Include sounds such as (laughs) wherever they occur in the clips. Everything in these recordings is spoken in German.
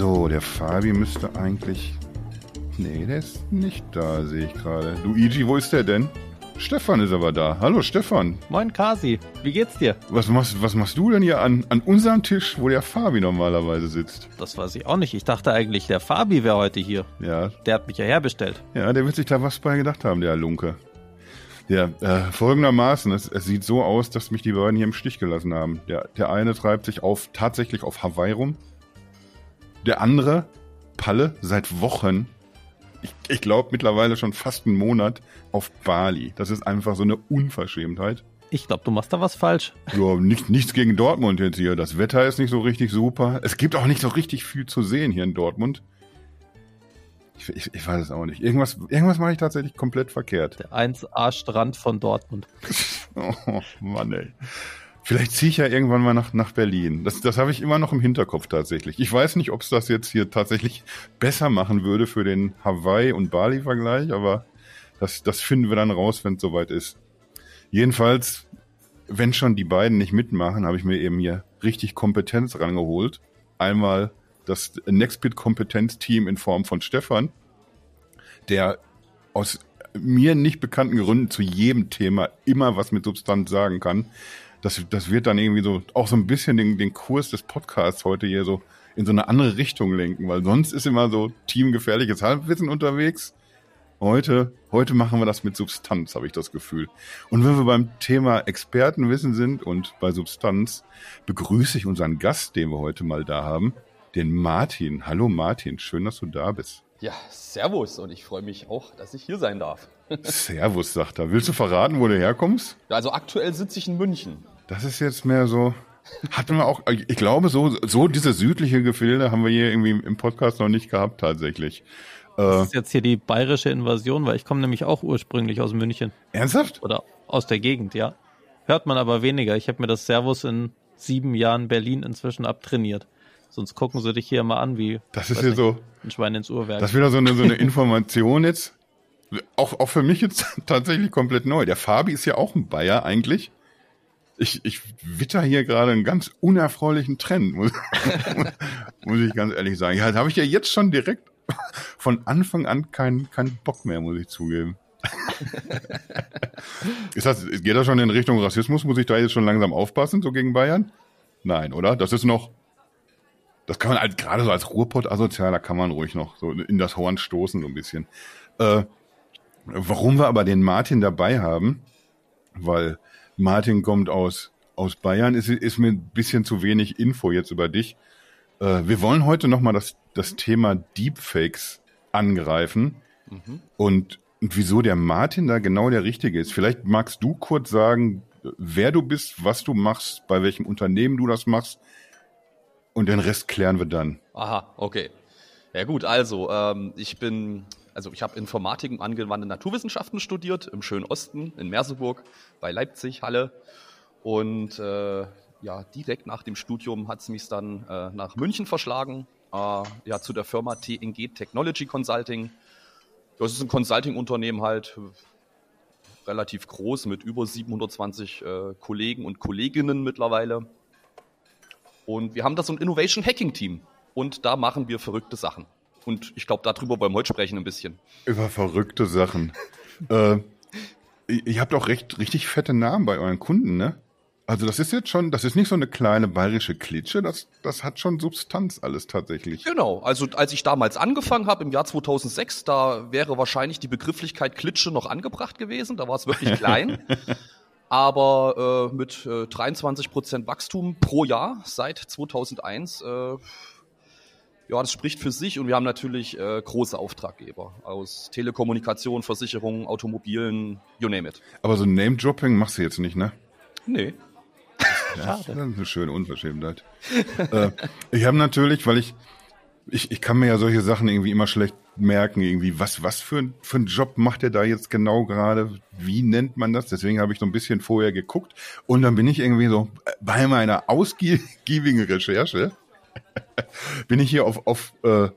So, der Fabi müsste eigentlich. Nee, der ist nicht da, sehe ich gerade. Luigi, wo ist der denn? Stefan ist aber da. Hallo Stefan. Moin Kasi, wie geht's dir? Was machst, was machst du denn hier an, an unserem Tisch, wo der Fabi normalerweise sitzt? Das weiß ich auch nicht. Ich dachte eigentlich, der Fabi wäre heute hier. Ja. Der hat mich ja herbestellt. Ja, der wird sich da was bei gedacht haben, der Lunke. Ja, äh, folgendermaßen, es, es sieht so aus, dass mich die beiden hier im Stich gelassen haben. Der, der eine treibt sich auf tatsächlich auf Hawaii rum. Der andere, Palle, seit Wochen, ich, ich glaube mittlerweile schon fast einen Monat, auf Bali. Das ist einfach so eine Unverschämtheit. Ich glaube, du machst da was falsch. (laughs) Ja, nicht, nichts gegen Dortmund jetzt hier. Das Wetter ist nicht so richtig super. Es gibt auch nicht so richtig viel zu sehen hier in Dortmund. Ich, ich, ich weiß es auch nicht. Irgendwas, irgendwas mache ich tatsächlich komplett verkehrt. Der 1A-Strand von Dortmund. (laughs) oh Mann, ey. Vielleicht ziehe ich ja irgendwann mal nach, nach Berlin. Das, das habe ich immer noch im Hinterkopf tatsächlich. Ich weiß nicht, ob es das jetzt hier tatsächlich besser machen würde für den Hawaii- und Bali-Vergleich, aber das, das finden wir dann raus, wenn es soweit ist. Jedenfalls, wenn schon die beiden nicht mitmachen, habe ich mir eben hier richtig Kompetenz rangeholt. Einmal das Nextbit-Kompetenzteam in Form von Stefan, der aus mir nicht bekannten Gründen zu jedem Thema immer was mit Substanz sagen kann. Das, das wird dann irgendwie so auch so ein bisschen den, den Kurs des Podcasts heute hier so in so eine andere Richtung lenken, weil sonst ist immer so teamgefährliches Halbwissen unterwegs. Heute, heute machen wir das mit Substanz, habe ich das Gefühl. Und wenn wir beim Thema Expertenwissen sind und bei Substanz, begrüße ich unseren Gast, den wir heute mal da haben, den Martin. Hallo Martin, schön, dass du da bist. Ja, servus und ich freue mich auch, dass ich hier sein darf. Servus, sagt er. Willst du verraten, wo du herkommst? Also aktuell sitze ich in München. Das ist jetzt mehr so, hatten wir auch, ich glaube, so, so diese südliche Gefilde haben wir hier irgendwie im Podcast noch nicht gehabt, tatsächlich. Das ist jetzt hier die bayerische Invasion, weil ich komme nämlich auch ursprünglich aus München. Ernsthaft? Oder aus der Gegend, ja. Hört man aber weniger. Ich habe mir das Servus in sieben Jahren Berlin inzwischen abtrainiert. Sonst gucken sie dich hier mal an, wie das ist hier so ein Schwein ins Uhrwerk. Das ist wieder so eine, so eine Information jetzt. Auch, auch für mich jetzt (laughs) tatsächlich komplett neu. Der Fabi ist ja auch ein Bayer eigentlich. Ich, ich witter hier gerade einen ganz unerfreulichen Trend, (laughs) muss, muss ich ganz ehrlich sagen. Ja, da habe ich ja jetzt schon direkt (laughs) von Anfang an keinen keinen Bock mehr, muss ich zugeben. ist das, geht das schon in Richtung Rassismus? Muss ich da jetzt schon langsam aufpassen, so gegen Bayern? Nein, oder? Das ist noch, das kann man als, gerade so als Ruhrpott-Asozialer kann man ruhig noch so in das Horn stoßen, so ein bisschen. Äh, warum wir aber den Martin dabei haben, weil Martin kommt aus, aus Bayern, ist, ist mir ein bisschen zu wenig Info jetzt über dich. Äh, wir wollen heute nochmal das, das Thema Deepfakes angreifen mhm. und, und wieso der Martin da genau der Richtige ist. Vielleicht magst du kurz sagen, wer du bist, was du machst, bei welchem Unternehmen du das machst und den Rest klären wir dann. Aha, okay. Ja gut, also ähm, ich bin, also ich habe Informatik und angewandte Naturwissenschaften studiert im schönen Osten in Merseburg bei Leipzig, Halle. Und äh, ja, direkt nach dem Studium hat es mich dann äh, nach München verschlagen, äh, ja, zu der Firma TNG Technology Consulting. Das ist ein Consulting-Unternehmen halt, relativ groß mit über 720 äh, Kollegen und Kolleginnen mittlerweile. Und wir haben da so ein Innovation Hacking Team. Und da machen wir verrückte Sachen. Und ich glaube, darüber wollen wir heute sprechen ein bisschen. Über verrückte Sachen. (laughs) äh, ihr habt auch recht, richtig fette Namen bei euren Kunden, ne? Also das ist jetzt schon, das ist nicht so eine kleine bayerische Klitsche, das, das hat schon Substanz alles tatsächlich. Genau, also als ich damals angefangen habe im Jahr 2006, da wäre wahrscheinlich die Begrifflichkeit Klitsche noch angebracht gewesen, da war es wirklich klein. (laughs) Aber äh, mit äh, 23 Prozent Wachstum pro Jahr seit 2001, äh, ja, das spricht für sich. Und wir haben natürlich äh, große Auftraggeber aus Telekommunikation, Versicherungen, Automobilen, you name it. Aber so Name-Dropping machst du jetzt nicht, ne? Nee. (laughs) Das ist eine schöne Unverschämtheit. (laughs) äh, ich habe natürlich, weil ich, ich, ich kann mir ja solche Sachen irgendwie immer schlecht merken, irgendwie, was, was für, ein, für ein Job macht er da jetzt genau gerade? Wie nennt man das? Deswegen habe ich so ein bisschen vorher geguckt und dann bin ich irgendwie so bei meiner ausgiebigen Recherche bin ich hier auf, auf, äh,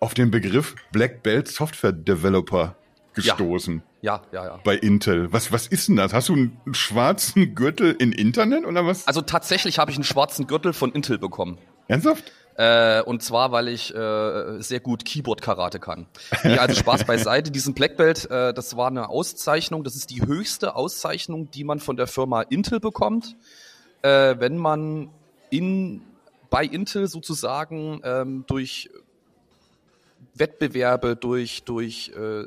auf den Begriff Black Belt Software Developer gestoßen. Ja, ja, ja. Bei Intel. Was, was ist denn das? Hast du einen schwarzen Gürtel in Internet oder was? Also tatsächlich habe ich einen schwarzen Gürtel von Intel bekommen. Ernsthaft? Äh, und zwar, weil ich äh, sehr gut Keyboard-Karate kann. Nee, also Spaß beiseite. Diesen Black Belt, äh, das war eine Auszeichnung. Das ist die höchste Auszeichnung, die man von der Firma Intel bekommt, äh, wenn man in bei Intel sozusagen ähm, durch Wettbewerbe, durch durch äh,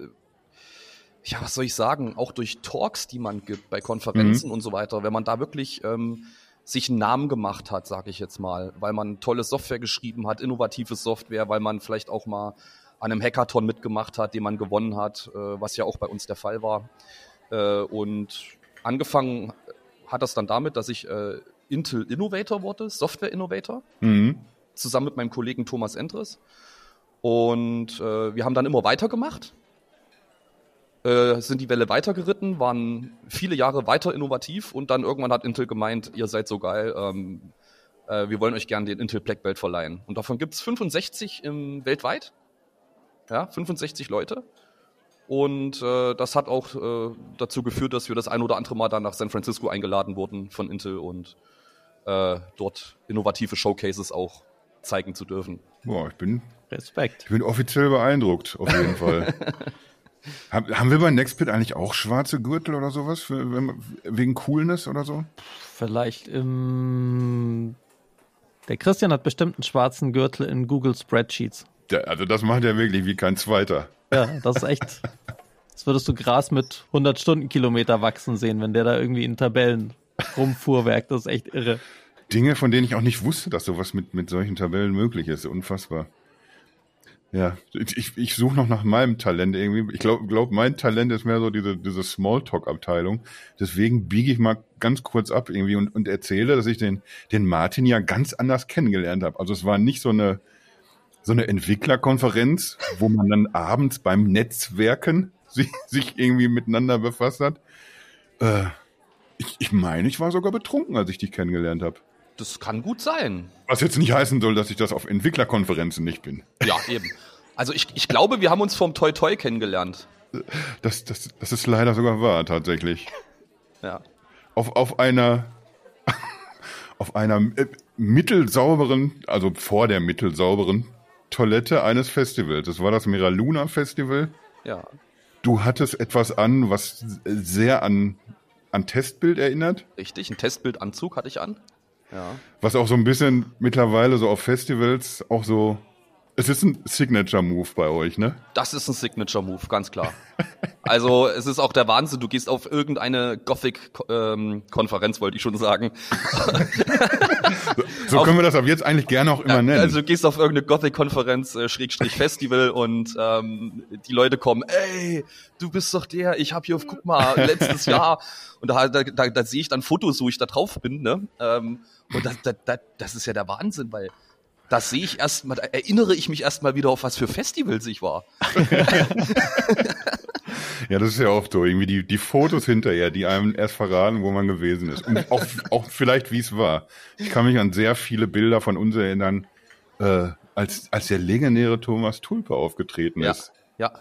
ja, was soll ich sagen, auch durch Talks, die man gibt bei Konferenzen Mhm. und so weiter, wenn man da wirklich ähm, sich einen Namen gemacht hat, sage ich jetzt mal, weil man tolle Software geschrieben hat, innovative Software, weil man vielleicht auch mal an einem Hackathon mitgemacht hat, den man gewonnen hat, äh, was ja auch bei uns der Fall war. Äh, und angefangen hat das dann damit, dass ich äh, Intel Innovator wurde, Software Innovator Mhm. zusammen mit meinem Kollegen Thomas Endres. Und äh, wir haben dann immer weitergemacht, äh, sind die Welle weitergeritten, waren viele Jahre weiter innovativ und dann irgendwann hat Intel gemeint, ihr seid so geil, ähm, äh, wir wollen euch gerne den Intel Black Belt verleihen. Und davon gibt's 65 im, weltweit. Ja, 65 Leute. Und äh, das hat auch äh, dazu geführt, dass wir das ein oder andere Mal dann nach San Francisco eingeladen wurden von Intel und äh, dort innovative Showcases auch zeigen zu dürfen. Boah, ich bin, Respekt. ich bin offiziell beeindruckt, auf jeden Fall. (laughs) Hab, haben wir bei Nextbit eigentlich auch schwarze Gürtel oder sowas? Für, wenn, man- wegen Coolness oder so? Vielleicht im. Der Christian hat bestimmt einen schwarzen Gürtel in Google Spreadsheets. Der, also das macht er wirklich wie kein zweiter. Ja, das ist echt. (laughs) Das würdest du Gras mit 100 Stundenkilometer wachsen sehen, wenn der da irgendwie in Tabellen rumfuhrwerkt. Das ist echt irre. Dinge, von denen ich auch nicht wusste, dass sowas mit, mit solchen Tabellen möglich ist. Unfassbar. Ja, ich, ich suche noch nach meinem Talent irgendwie. Ich glaube, glaub, mein Talent ist mehr so diese, diese Smalltalk-Abteilung. Deswegen biege ich mal ganz kurz ab irgendwie und, und erzähle, dass ich den, den Martin ja ganz anders kennengelernt habe. Also es war nicht so eine, so eine Entwicklerkonferenz, wo man dann abends beim Netzwerken (laughs) sich, sich irgendwie miteinander befasst hat. Äh, ich, ich meine, ich war sogar betrunken, als ich dich kennengelernt habe. Das kann gut sein. Was jetzt nicht heißen soll, dass ich das auf Entwicklerkonferenzen nicht bin. Ja, eben. Also ich, ich glaube, wir haben uns vom Toy Toy kennengelernt. Das, das, das ist leider sogar wahr, tatsächlich. Ja. Auf, auf einer, (laughs) auf einer äh, mittelsauberen, also vor der mittelsauberen Toilette eines Festivals. Das war das Miraluna Festival. Ja. Du hattest etwas an, was sehr an, an Testbild erinnert. Richtig, ein Testbildanzug hatte ich an. Ja. Was auch so ein bisschen mittlerweile so auf Festivals auch so. Es ist ein Signature-Move bei euch, ne? Das ist ein Signature-Move, ganz klar. Also es ist auch der Wahnsinn, du gehst auf irgendeine Gothic-Konferenz, wollte ich schon sagen. (laughs) So Auf- können wir das ab jetzt eigentlich gerne auch immer nennen. Also du gehst auf irgendeine Gothic-Konferenz, äh, Schrägstrich Festival und ähm, die Leute kommen, ey, du bist doch der, ich habe hier, guck mal, letztes (laughs) Jahr. Und da, da, da, da sehe ich dann Fotos, wo ich da drauf bin, ne? Ähm, und das, das, das, das ist ja der Wahnsinn, weil das sehe ich erstmal, da erinnere ich mich erstmal wieder auf was für Festivals ich war. (laughs) Ja, das ist ja oft so. Irgendwie die, die Fotos hinterher, die einem erst verraten, wo man gewesen ist. Und auch, auch vielleicht, wie es war. Ich kann mich an sehr viele Bilder von uns erinnern, äh, als, als der legendäre Thomas Tulpe aufgetreten Ja, ist. ja.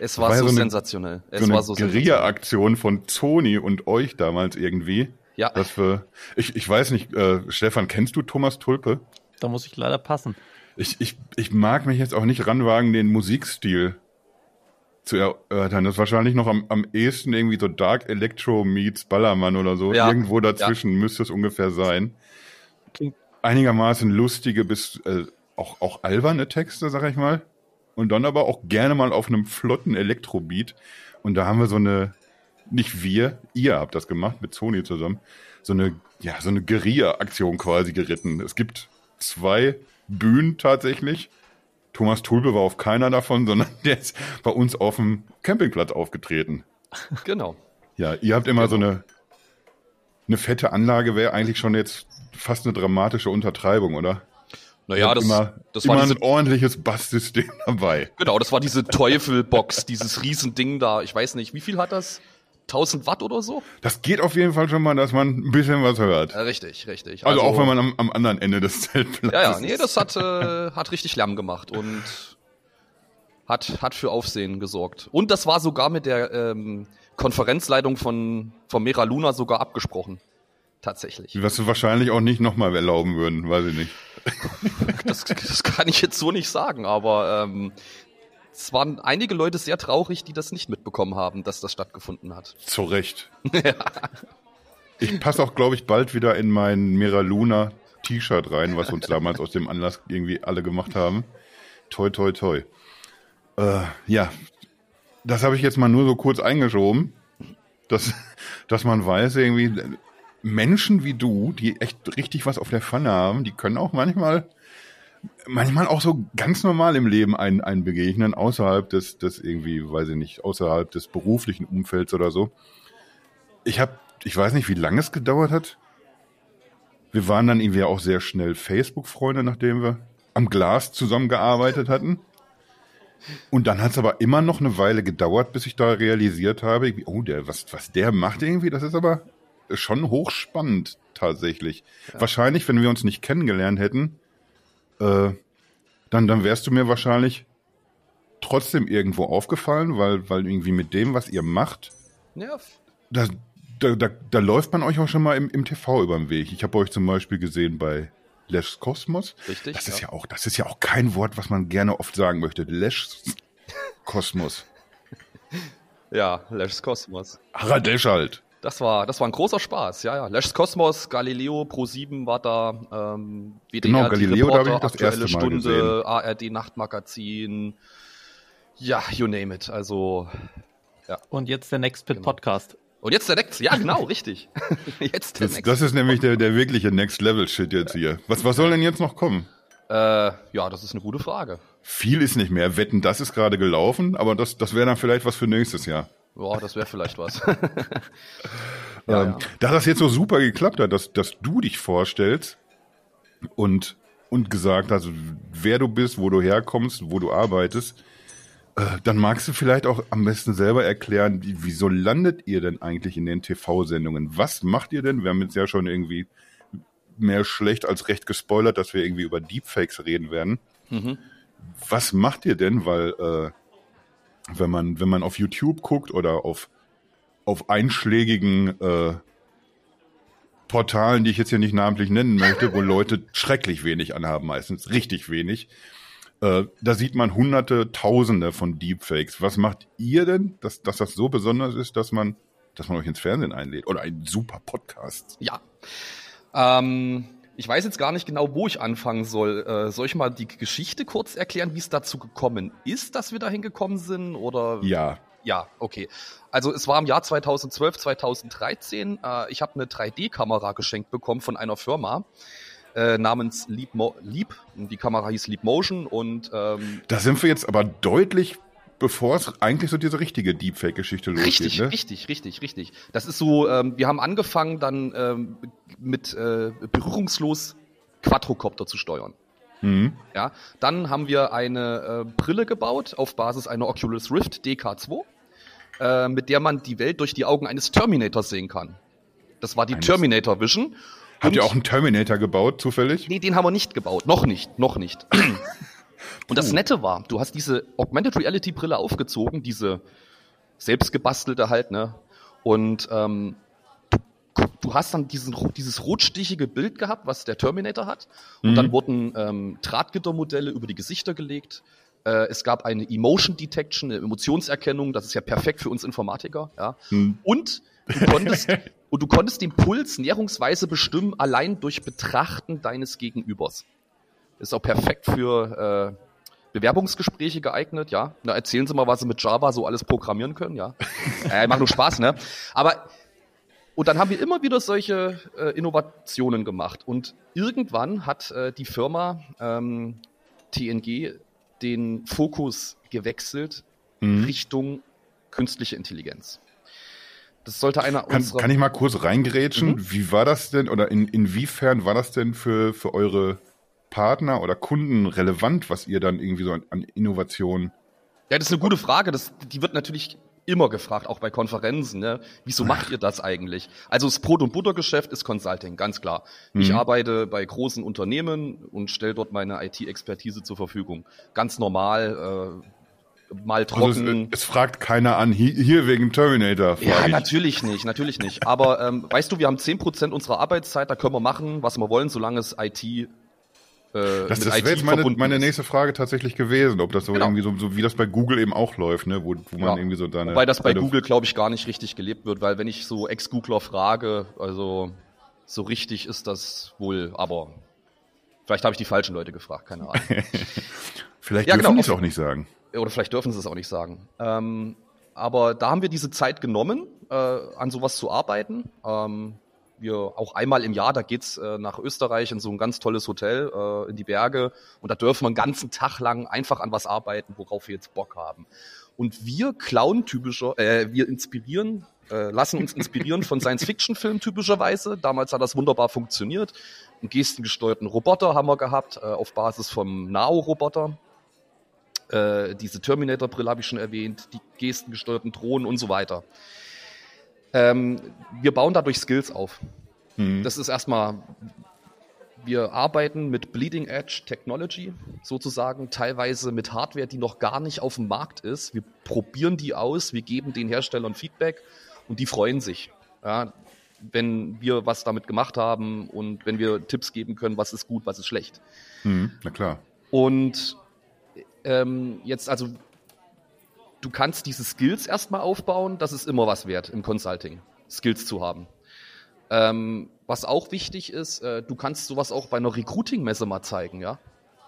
Es war, war so, so eine- sensationell. Es so eine war so sensationell. Guerilla-Aktion von Sony und euch damals irgendwie. Ja. Dass wir, ich, ich weiß nicht, äh, Stefan, kennst du Thomas Tulpe? Da muss ich leider passen. Ich, ich, ich mag mich jetzt auch nicht ranwagen, den Musikstil zu erörtern. Das ist wahrscheinlich noch am, am ehesten irgendwie so Dark Electro meets Ballermann oder so. Ja, Irgendwo dazwischen müsste es ungefähr sein. Klingt- Einigermaßen lustige bis äh, auch, auch alberne Texte, sag ich mal. Und dann aber auch gerne mal auf einem flotten Elektrobeat. Und da haben wir so eine, nicht wir, ihr habt das gemacht mit Sony zusammen, so eine, ja, so eine Guerilla-Aktion quasi geritten. Es gibt zwei Bühnen tatsächlich. Thomas Tulpe war auf keiner davon, (laughs) sondern der ist bei uns auf dem Campingplatz aufgetreten. Genau. Ja, ihr habt immer so eine, eine fette Anlage, wäre eigentlich schon jetzt fast eine dramatische Untertreibung, oder? Naja, das, immer, das immer war diese, ein ordentliches Basssystem (laughs) dabei. genau, das war diese Teufelbox, dieses Riesending da. Ich weiß nicht, wie viel hat das? 1000 Watt oder so? Das geht auf jeden Fall schon mal, dass man ein bisschen was hört. Ja, richtig, richtig. Also, auch wenn man am, am anderen Ende des (laughs) Zeltplatzes Ja, ja, nee, das hat, äh, hat richtig Lärm gemacht und hat, hat für Aufsehen gesorgt. Und das war sogar mit der ähm, Konferenzleitung von, von Mera Luna sogar abgesprochen. Tatsächlich. Was sie wahrscheinlich auch nicht nochmal erlauben würden, weiß ich nicht. (laughs) Das, das kann ich jetzt so nicht sagen, aber ähm, es waren einige Leute sehr traurig, die das nicht mitbekommen haben, dass das stattgefunden hat. Zu Recht. (laughs) Ich passe auch, glaube ich, bald wieder in mein Mira Luna T-Shirt rein, was uns damals aus dem Anlass irgendwie alle gemacht haben. Toi, toi, toi. Äh, ja, das habe ich jetzt mal nur so kurz eingeschoben, dass, dass man weiß, irgendwie Menschen wie du, die echt richtig was auf der Pfanne haben, die können auch manchmal manchmal auch so ganz normal im Leben einen, einen begegnen, außerhalb des, des irgendwie, weiß ich nicht, außerhalb des beruflichen Umfelds oder so. Ich habe, ich weiß nicht, wie lange es gedauert hat. Wir waren dann irgendwie auch sehr schnell Facebook-Freunde, nachdem wir am Glas zusammengearbeitet hatten. Und dann hat es aber immer noch eine Weile gedauert, bis ich da realisiert habe, oh, der, was, was der macht irgendwie, das ist aber schon hochspannend tatsächlich. Ja. Wahrscheinlich, wenn wir uns nicht kennengelernt hätten, äh, dann, dann wärst du mir wahrscheinlich trotzdem irgendwo aufgefallen, weil, weil irgendwie mit dem, was ihr macht, ja. da, da, da, da läuft man euch auch schon mal im, im TV über den Weg. Ich habe euch zum Beispiel gesehen bei Lesch Kosmos. Richtig. Das ist ja. ja auch, das ist ja auch kein Wort, was man gerne oft sagen möchte. Lesch Kosmos. (laughs) ja, Lesch Kosmos. Harald Lesch halt. Das war, das war ein großer Spaß, ja, ja. Lesch's Kosmos, Galileo, Pro7 war da, ähm, WDR, genau, Galileo, da habe ich das erste Mal Stunde, gesehen. ARD Nachtmagazin, ja, you name it, also, ja. Und jetzt der Next Pit genau. Podcast. Und jetzt der Next, ja genau, richtig. (laughs) jetzt der das, Next. Das ist nämlich der, der wirkliche Next Level Shit jetzt hier. Was, was soll denn jetzt noch kommen? Äh, ja, das ist eine gute Frage. Viel ist nicht mehr. Wetten, das ist gerade gelaufen, aber das, das wäre dann vielleicht was für nächstes Jahr. Ja, das wäre vielleicht was. (laughs) ja, ähm, ja. Da das jetzt so super geklappt hat, dass, dass du dich vorstellst und, und gesagt hast, wer du bist, wo du herkommst, wo du arbeitest, äh, dann magst du vielleicht auch am besten selber erklären, wie, wieso landet ihr denn eigentlich in den TV-Sendungen? Was macht ihr denn? Wir haben jetzt ja schon irgendwie mehr schlecht als recht gespoilert, dass wir irgendwie über Deepfakes reden werden. Mhm. Was macht ihr denn? Weil äh, wenn man, wenn man auf YouTube guckt oder auf, auf einschlägigen äh, Portalen, die ich jetzt hier nicht namentlich nennen möchte, wo Leute (laughs) schrecklich wenig anhaben, meistens richtig wenig. Äh, da sieht man hunderte, tausende von Deepfakes. Was macht ihr denn, dass, dass das so besonders ist, dass man, dass man euch ins Fernsehen einlädt? Oder einen super Podcast? Ja. Ähm, ich weiß jetzt gar nicht genau, wo ich anfangen soll. Äh, soll ich mal die Geschichte kurz erklären, wie es dazu gekommen ist, dass wir da hingekommen sind? Oder? Ja. Ja, okay. Also es war im Jahr 2012, 2013. Äh, ich habe eine 3D-Kamera geschenkt bekommen von einer Firma äh, namens Leap, Mo Leap. Die Kamera hieß Leap Motion und ähm, da sind wir jetzt aber deutlich bevor es eigentlich so diese richtige Deepfake-Geschichte losgeht. Richtig, ne? richtig, richtig, richtig. Das ist so, ähm, wir haben angefangen dann ähm, mit äh, berührungslos Quadrocopter zu steuern. Mhm. Ja, dann haben wir eine äh, Brille gebaut auf Basis einer Oculus Rift DK2, äh, mit der man die Welt durch die Augen eines Terminators sehen kann. Das war die Eines Terminator Vision. Habt ihr auch einen Terminator gebaut, zufällig? Nee, den haben wir nicht gebaut. Noch nicht, noch nicht. (clears throat) Und das Nette war, du hast diese Augmented Reality Brille aufgezogen, diese selbstgebastelte halt, ne? Und ähm, du, du hast dann diesen, dieses rotstichige Bild gehabt, was der Terminator hat. Und mhm. dann wurden ähm, Drahtgittermodelle über die Gesichter gelegt. Äh, es gab eine Emotion Detection, eine Emotionserkennung. Das ist ja perfekt für uns Informatiker. Ja. Mhm. Und du konntest (laughs) und du konntest den Puls näherungsweise bestimmen allein durch Betrachten deines Gegenübers. Ist auch perfekt für äh, Bewerbungsgespräche geeignet, ja. Na, erzählen Sie mal, was Sie mit Java so alles programmieren können, ja. (laughs) äh, macht nur Spaß, ne? Aber und dann haben wir immer wieder solche äh, Innovationen gemacht. Und irgendwann hat äh, die Firma ähm, TNG den Fokus gewechselt mhm. Richtung künstliche Intelligenz. Das sollte einer kann, unserer... Kann ich mal kurz reingerätschen? Mhm. Wie war das denn oder in, inwiefern war das denn für, für eure Partner oder Kunden relevant, was ihr dann irgendwie so an, an Innovationen? Ja, das ist eine gute Frage. Das, die wird natürlich immer gefragt, auch bei Konferenzen. Ne? Wieso macht ihr das eigentlich? Also das Brot- und Buttergeschäft ist Consulting, ganz klar. Mhm. Ich arbeite bei großen Unternehmen und stelle dort meine IT-Expertise zur Verfügung. Ganz normal, äh, mal trocken. Also es, es, fragt keiner an, hier, hier wegen Terminator. Ja, ich. natürlich nicht, natürlich nicht. Aber ähm, weißt du, wir haben zehn Prozent unserer Arbeitszeit, da können wir machen, was wir wollen, solange es IT äh, Das, das wäre jetzt meine, meine nächste Frage tatsächlich gewesen, ob das so Genau. irgendwie so, so wie das bei Google eben auch läuft, ne, wo, wo man Ja. irgendwie so seine. Wobei das bei Google, glaube ich, gar nicht richtig gelebt wird, weil wenn ich so Ex-Googler frage, also so richtig ist das wohl, aber vielleicht habe ich die falschen Leute gefragt, keine Ahnung. (laughs) Vielleicht Ja, dürfen genau, die es auch nicht sagen. Oder vielleicht dürfen sie es auch nicht sagen. Ähm, aber da haben wir diese Zeit genommen, äh, an sowas zu arbeiten. Ähm, wir auch einmal im Jahr, da geht's äh, nach Österreich in so ein ganz tolles Hotel äh, in die Berge und da dürfen wir einen ganzen Tag lang einfach an was arbeiten, worauf wir jetzt Bock haben. Und wir klauen typischer, äh, wir inspirieren, äh, lassen uns inspirieren von Science-Fiction-Filmen typischerweise. Damals hat das wunderbar funktioniert. Einen gestengesteuerten Roboter haben wir gehabt, äh, auf Basis vom Nao-Roboter. Äh, diese Terminator-Brille habe ich schon erwähnt, die gestengesteuerten Drohnen und so weiter. Ähm, wir bauen dadurch Skills auf. Mhm. Das ist erstmal, wir arbeiten mit Bleeding Edge Technology sozusagen, teilweise mit Hardware, die noch gar nicht auf dem Markt ist. Wir probieren die aus, wir geben den Herstellern Feedback und die freuen sich. Ja, wenn wir was damit gemacht haben und wenn wir Tipps geben können, was ist gut, was ist schlecht. Mhm. Na klar. Und ähm, jetzt also, du kannst diese Skills erstmal aufbauen, das ist immer was wert im Consulting, Skills zu haben. Ähm, was auch wichtig ist, äh, du kannst sowas auch bei einer Recruiting-Messe mal zeigen, ja.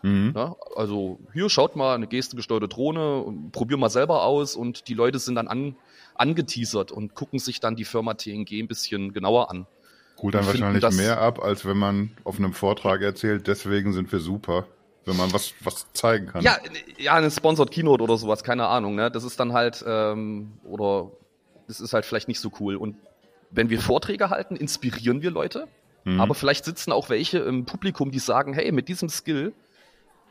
Mhm. Ja, also hier schaut mal eine gestengesteuerte Drohne, probier mal selber aus und die Leute sind dann an, angeteasert und gucken sich dann die Firma TNG ein bisschen genauer an. Holt dann finden wahrscheinlich das- mehr ab, als wenn man auf einem Vortrag erzählt, deswegen sind wir super. Wenn man was, was zeigen kann. Ja, ja, eine Sponsored Keynote oder sowas, keine Ahnung, ne? Das ist dann halt, ähm, oder das ist halt vielleicht nicht so cool. Und wenn wir Vorträge halten, inspirieren wir Leute, Mhm. aber vielleicht sitzen auch welche im Publikum, die sagen, hey, mit diesem Skill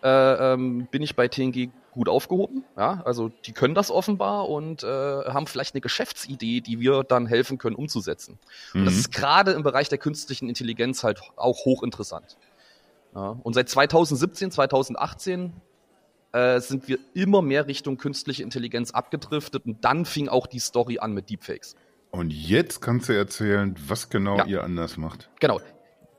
äh, ähm, bin ich bei TNG gut aufgehoben. Ja, also die können das offenbar und äh, haben vielleicht eine Geschäftsidee, die wir dann helfen können umzusetzen. Und das Mhm. ist gerade im Bereich der künstlichen Intelligenz halt auch hochinteressant. Ja, und seit 2017, 2018 äh, sind wir immer mehr Richtung künstliche Intelligenz abgedriftet und dann fing auch die Story an mit Deepfakes. Und jetzt kannst du erzählen, was genau Ja. ihr anders macht. Genau.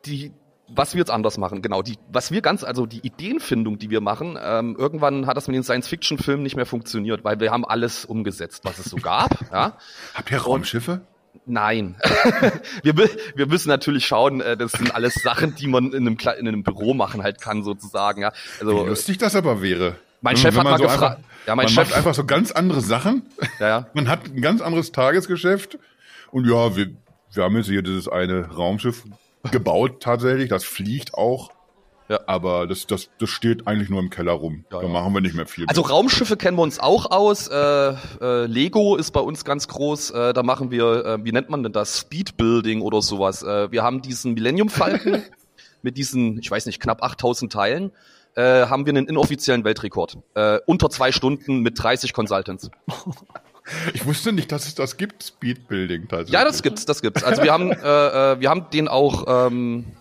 Die, was wir jetzt anders machen, genau. Die, was wir ganz, also die Ideenfindung, die wir machen, ähm, irgendwann hat das mit den Science-Fiction-Filmen nicht mehr funktioniert, weil wir haben alles umgesetzt, was es so gab. (laughs) ja. Habt ihr Raumschiffe? Nein. (laughs) wir, wir müssen natürlich schauen, äh, das sind alles Sachen, die man in einem, in einem Büro machen halt kann, sozusagen. Ja. Wie Also, lustig das aber wäre. Mein Chef hat mal so gefragt- Einfach, Ja, mein man Chef- macht einfach so ganz andere Sachen. ja, ja. Man hat ein ganz anderes Tagesgeschäft. Und ja, wir, wir haben jetzt hier dieses eine Raumschiff gebaut tatsächlich. Das fliegt auch. Ja. Aber das, das, das steht eigentlich nur im Keller rum. Ja, da ja. machen wir nicht mehr viel. Also mit. Raumschiffe kennen wir uns auch aus. Äh, äh, Lego ist bei uns ganz groß. Äh, da machen wir, äh, wie nennt man denn das? Speedbuilding oder sowas. Äh, wir haben diesen Millennium Falcon (laughs) mit diesen, ich weiß nicht, knapp 8000 Teilen. Äh, haben wir einen inoffiziellen Weltrekord. Äh, unter zwei Stunden mit 30 Consultants. (laughs) ich wusste nicht, dass es das gibt, Speedbuilding tatsächlich. Ja, das gibt's, das gibt's. Also wir haben, äh, äh, wir haben den auch, ähm, äh,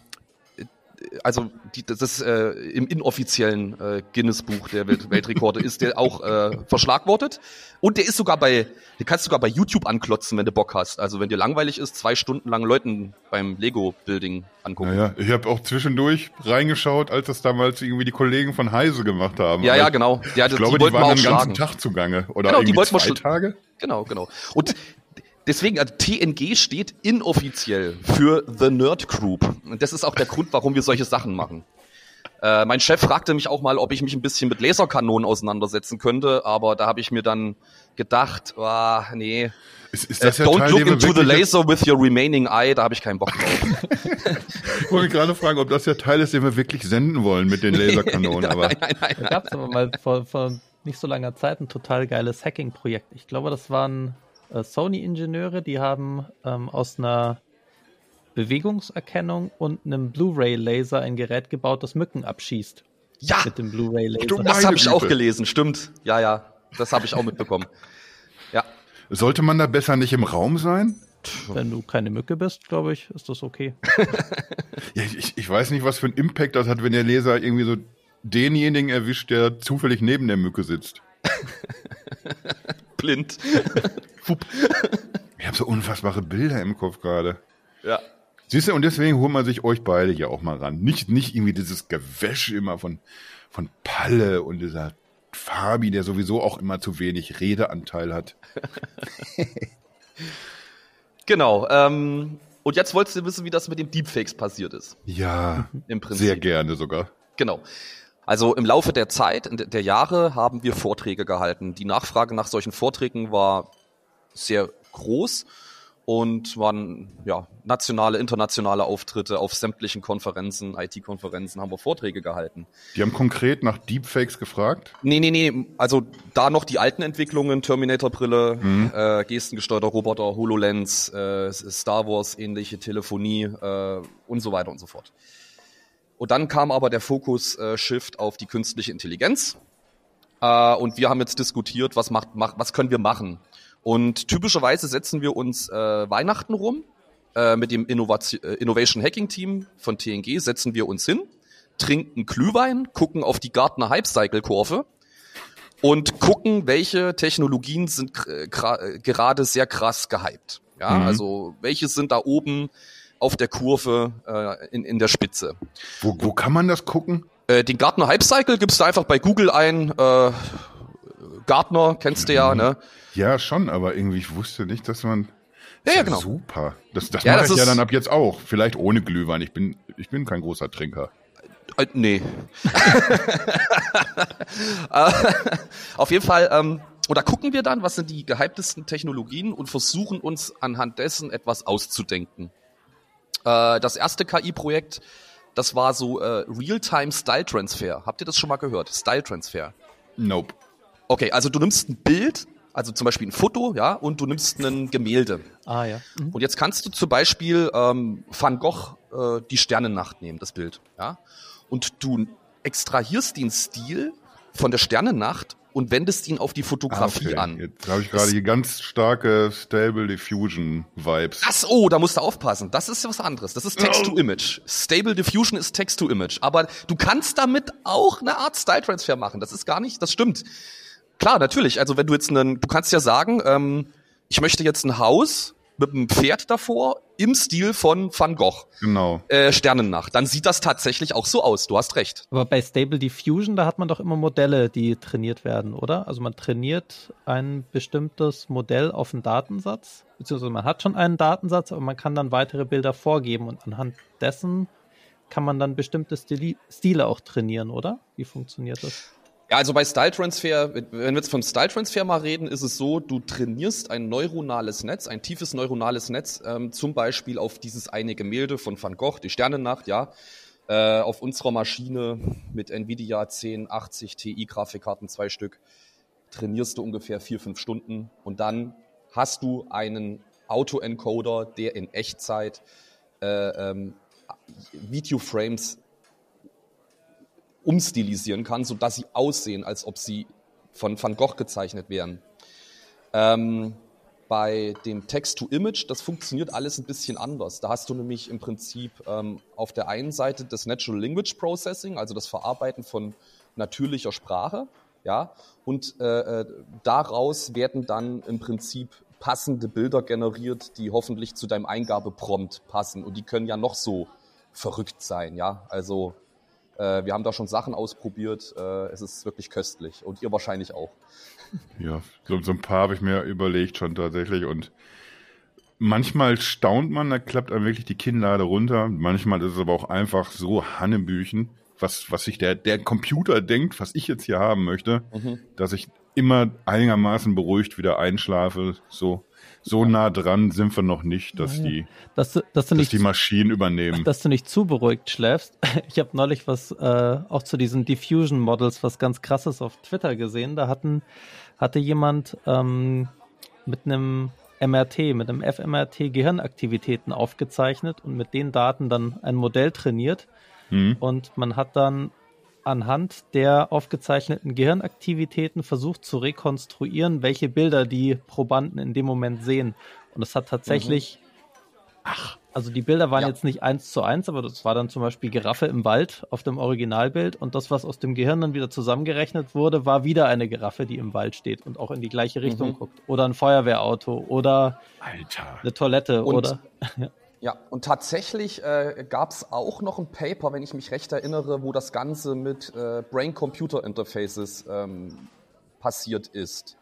also die, das ist äh, im inoffiziellen äh, Guinness-Buch der Welt Weltrekorde ist der auch äh, verschlagwortet und der ist sogar bei, den kannst du sogar bei YouTube anklotzen, wenn du Bock hast. Also wenn dir langweilig ist, zwei Stunden lang Leuten beim Lego-Building angucken. Naja, ich habe auch zwischendurch reingeschaut, als das damals irgendwie die Kollegen von Heise gemacht haben. Ja, ja, genau. Ja, Ich glaube, die die, waren den ganzen. Tag zugange. Oder Genau, die irgendwie zwei Tage. Genau, genau. Und deswegen, also TNG steht inoffiziell für The Nerd Group. Und das ist auch der Grund, warum wir solche Sachen machen. Äh, mein Chef fragte mich auch mal, ob ich mich ein bisschen mit Laserkanonen auseinandersetzen könnte, aber da habe ich mir dann gedacht, ah, nee, Ist, ist äh, das der don't Teil, look into the laser with your remaining eye, da habe ich keinen Bock drauf. Ich wollte gerade fragen, ob das der Teil ist, den wir wirklich senden wollen mit den (laughs) Laserkanonen. aber nein, nein, nein. Da gab es aber mal vor, vor nicht so langer Zeit ein total geiles Hacking-Projekt. Ich glaube, das waren äh, Sony-Ingenieure, die haben ähm, aus einer Bewegungserkennung und einem Blu-ray-Laser ein Gerät gebaut, das Mücken abschießt. Ja, Mit dem Blu-ray-Laser. Das habe ich auch gelesen, stimmt. Ja, ja, das habe ich auch mitbekommen. (laughs) Ja, sollte man da besser nicht im Raum sein? Wenn du keine Mücke bist, glaube ich, ist das okay. (laughs) Ja, ich, ich weiß nicht, was für einen Impact das hat, wenn der Laser irgendwie so denjenigen erwischt, der zufällig neben der Mücke sitzt. (laughs) blind. Ich habe so unfassbare Bilder im Kopf gerade. Ja. Siehst du, und deswegen holt man sich euch beide hier auch mal ran. Nicht, nicht irgendwie dieses Gewäsch immer von, von Palle und dieser Fabi, der sowieso auch immer zu wenig Redeanteil hat. (laughs) genau. Ähm, und jetzt wolltest du wissen, wie das mit dem Deepfakes passiert ist. Ja, (laughs) im Prinzip. sehr gerne sogar. Genau. Also im Laufe der Zeit, der Jahre haben wir Vorträge gehalten. Die Nachfrage nach solchen Vorträgen war sehr groß und waren ja nationale, internationale Auftritte auf sämtlichen Konferenzen, IT-Konferenzen haben wir Vorträge gehalten. Die haben konkret nach Deepfakes gefragt? Nee, nee, nee, also da noch die alten Entwicklungen, Terminator-Brille, mhm. äh, gestengesteuerter Roboter, HoloLens, äh, Star Wars ähnliche Telefonie äh, und so weiter und so fort. Und dann kam aber der Fokus-Shift äh, auf die künstliche Intelligenz. Äh, und wir haben jetzt diskutiert, was macht, macht, was können wir machen? Und typischerweise setzen wir uns äh, Weihnachten rum. Äh, mit dem Innovation, äh, Innovation Hacking Team von TNG setzen wir uns hin, trinken Glühwein, gucken auf die Gartner Hype Cycle Kurve und gucken, welche Technologien sind äh, gerade sehr krass gehypt. Ja, mhm. also welche sind da oben auf der Kurve äh, in, in der Spitze. Wo, wo kann man das gucken? Äh, den Gartner Hype Cycle gibst du einfach bei Google ein. Äh, Gartner kennst du ja, ne? Ja, schon, aber irgendwie, ich wusste nicht, dass man. Ja, ja, genau. Super. Das, das ja, mache ich ja dann ab jetzt auch. Vielleicht ohne Glühwein. Ich bin, ich bin kein großer Trinker. Äh, nee. (laughs) Äh, auf jeden Fall, ähm, oder gucken wir dann, was sind die gehyptesten Technologien und versuchen uns anhand dessen etwas auszudenken. Äh, das erste KI-Projekt, das war so äh, Real-Time Style Transfer. Habt ihr das schon mal gehört? Style Transfer. Nope. Okay, also du nimmst ein Bild, also zum Beispiel ein Foto, ja, und du nimmst ein Gemälde. Ah ja. Mhm. Und jetzt kannst du zum Beispiel ähm, Van Gogh äh, die Sternennacht nehmen, das Bild, ja. Und du extrahierst den Stil von der Sternennacht und wendest ihn auf die Fotografie ah, okay. an. Jetzt habe ich gerade hier ganz starke Stable Diffusion Vibes. Das, oh, da musst du aufpassen. Das ist was anderes. Das ist Text to Image. Stable Diffusion ist Text to Image. Aber du kannst damit auch eine Art Style Transfer machen. Das ist gar nicht, das stimmt. Klar, natürlich. Also wenn du jetzt einen, du kannst ja sagen, ähm, ich möchte jetzt ein Haus mit einem Pferd davor im Stil von Van Gogh. Genau. Äh, Sternennacht. Dann sieht das tatsächlich auch so aus. Du hast recht. Aber bei Stable Diffusion, da hat man doch immer Modelle, die trainiert werden, oder? Also man trainiert ein bestimmtes Modell auf einen Datensatz, beziehungsweise man hat schon einen Datensatz, aber man kann dann weitere Bilder vorgeben und anhand dessen kann man dann bestimmte Stile auch trainieren, oder? Wie funktioniert das? Ja, also bei Style Transfer, wenn wir jetzt vom Style Transfer mal reden, ist es so, du trainierst ein neuronales Netz, ein tiefes neuronales Netz, ähm, zum Beispiel auf dieses eine Gemälde von Van Gogh, die Sternennacht, ja, äh, auf unserer Maschine mit Nvidia 1080 Ti Grafikkarten, zwei Stück, trainierst du ungefähr vier, fünf Stunden und dann hast du einen Autoencoder, der in Echtzeit äh, ähm, Videoframes umstilisieren kann, sodass sie aussehen, als ob sie von Van Gogh gezeichnet wären. Ähm, bei dem Text-to-Image, das funktioniert alles ein bisschen anders. Da hast du nämlich im Prinzip ähm, auf der einen Seite das Natural Language Processing, also das Verarbeiten von natürlicher Sprache, ja, und äh, äh daraus werden dann im Prinzip passende Bilder generiert, die hoffentlich zu deinem Eingabeprompt passen. Und die können ja noch so verrückt sein, ja. Also wir haben da schon Sachen ausprobiert. Äh, es ist wirklich köstlich. Und ihr wahrscheinlich auch. (laughs) Ja, so, so ein paar habe ich mir überlegt schon tatsächlich. Und manchmal staunt man, da klappt einem wirklich die Kinnlade runter. Manchmal ist es aber auch einfach so Hannebüchen, was, was sich der, der Computer denkt, was ich jetzt hier haben möchte, mhm. dass ich immer einigermaßen beruhigt wieder einschlafe. So so nah dran sind wir noch nicht, dass die, dass du, dass du dass die Maschinen übernehmen. Dass du nicht zu beruhigt schläfst. (laughs) Ich habe neulich was äh, auch zu diesen Diffusion Models was ganz krasses auf Twitter gesehen. Da hatten, hatte jemand ähm, mit einem MRT, mit einem fMRT Gehirnaktivitäten aufgezeichnet und mit den Daten dann ein Modell trainiert. Mhm. Und man hat dann anhand der aufgezeichneten Gehirnaktivitäten versucht zu rekonstruieren, welche Bilder die Probanden in dem Moment sehen. Und es hat tatsächlich, mhm. ach, also die Bilder waren ja. jetzt nicht eins zu eins, aber das war dann zum Beispiel Giraffe im Wald auf dem Originalbild und das, was aus dem Gehirn dann wieder zusammengerechnet wurde, war wieder eine Giraffe, die im Wald steht und auch in die gleiche Richtung mhm. guckt. Oder ein Feuerwehrauto oder Alter. eine Toilette und oder. (laughs) Ja, und tatsächlich äh, gab es auch noch ein Paper, wenn ich mich recht erinnere, wo das Ganze mit äh, Brain-Computer-Interfaces ähm, passiert ist.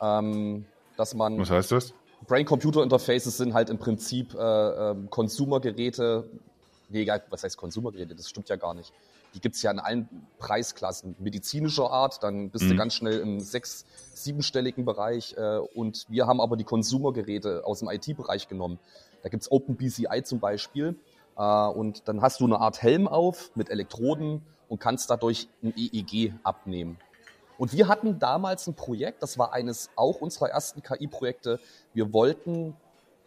Ähm, dass man Was heißt das? Brain-Computer-Interfaces sind halt im Prinzip äh, äh, Konsumergeräte. Nee, egal, was heißt Konsumergeräte? Das stimmt ja gar nicht. Die gibt's ja in allen Preisklassen. Medizinischer Art, dann bist du ganz schnell im sechs-, siebenstelligen Bereich. Äh, und wir haben aber die Konsumergeräte aus dem IT-Bereich genommen. Da gibt's OpenBCI zum Beispiel. Äh, und dann hast du eine Art Helm auf mit Elektroden und kannst dadurch ein EEG abnehmen. Und wir hatten damals ein Projekt, das war eines auch unserer ersten KI-Projekte. Wir wollten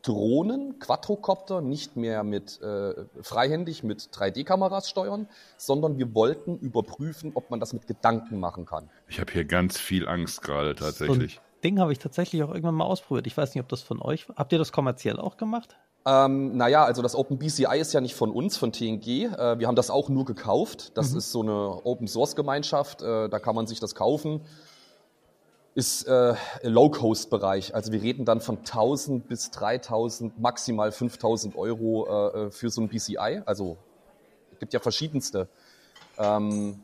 Drohnen, Quadrocopter nicht mehr mit äh, freihändig mit 3D-Kameras steuern, sondern wir wollten überprüfen, ob man das mit Gedanken machen kann. Ich habe hier ganz viel Angst gerade tatsächlich. So ein Ding habe ich tatsächlich auch irgendwann mal ausprobiert. Ich weiß nicht, ob das von euch. Habt ihr das kommerziell auch gemacht? Ähm, naja, also das OpenBCI ist ja nicht von uns, von TNG. Äh, wir haben das auch nur gekauft. Das mhm. ist so eine Open-Source-Gemeinschaft. Äh, da kann man sich das kaufen. Ist äh, Low-Cost-Bereich. Also wir reden dann von 1000 bis 3000, maximal 5000 Euro äh, äh für so ein BCI. Also es gibt ja verschiedenste. Ähm,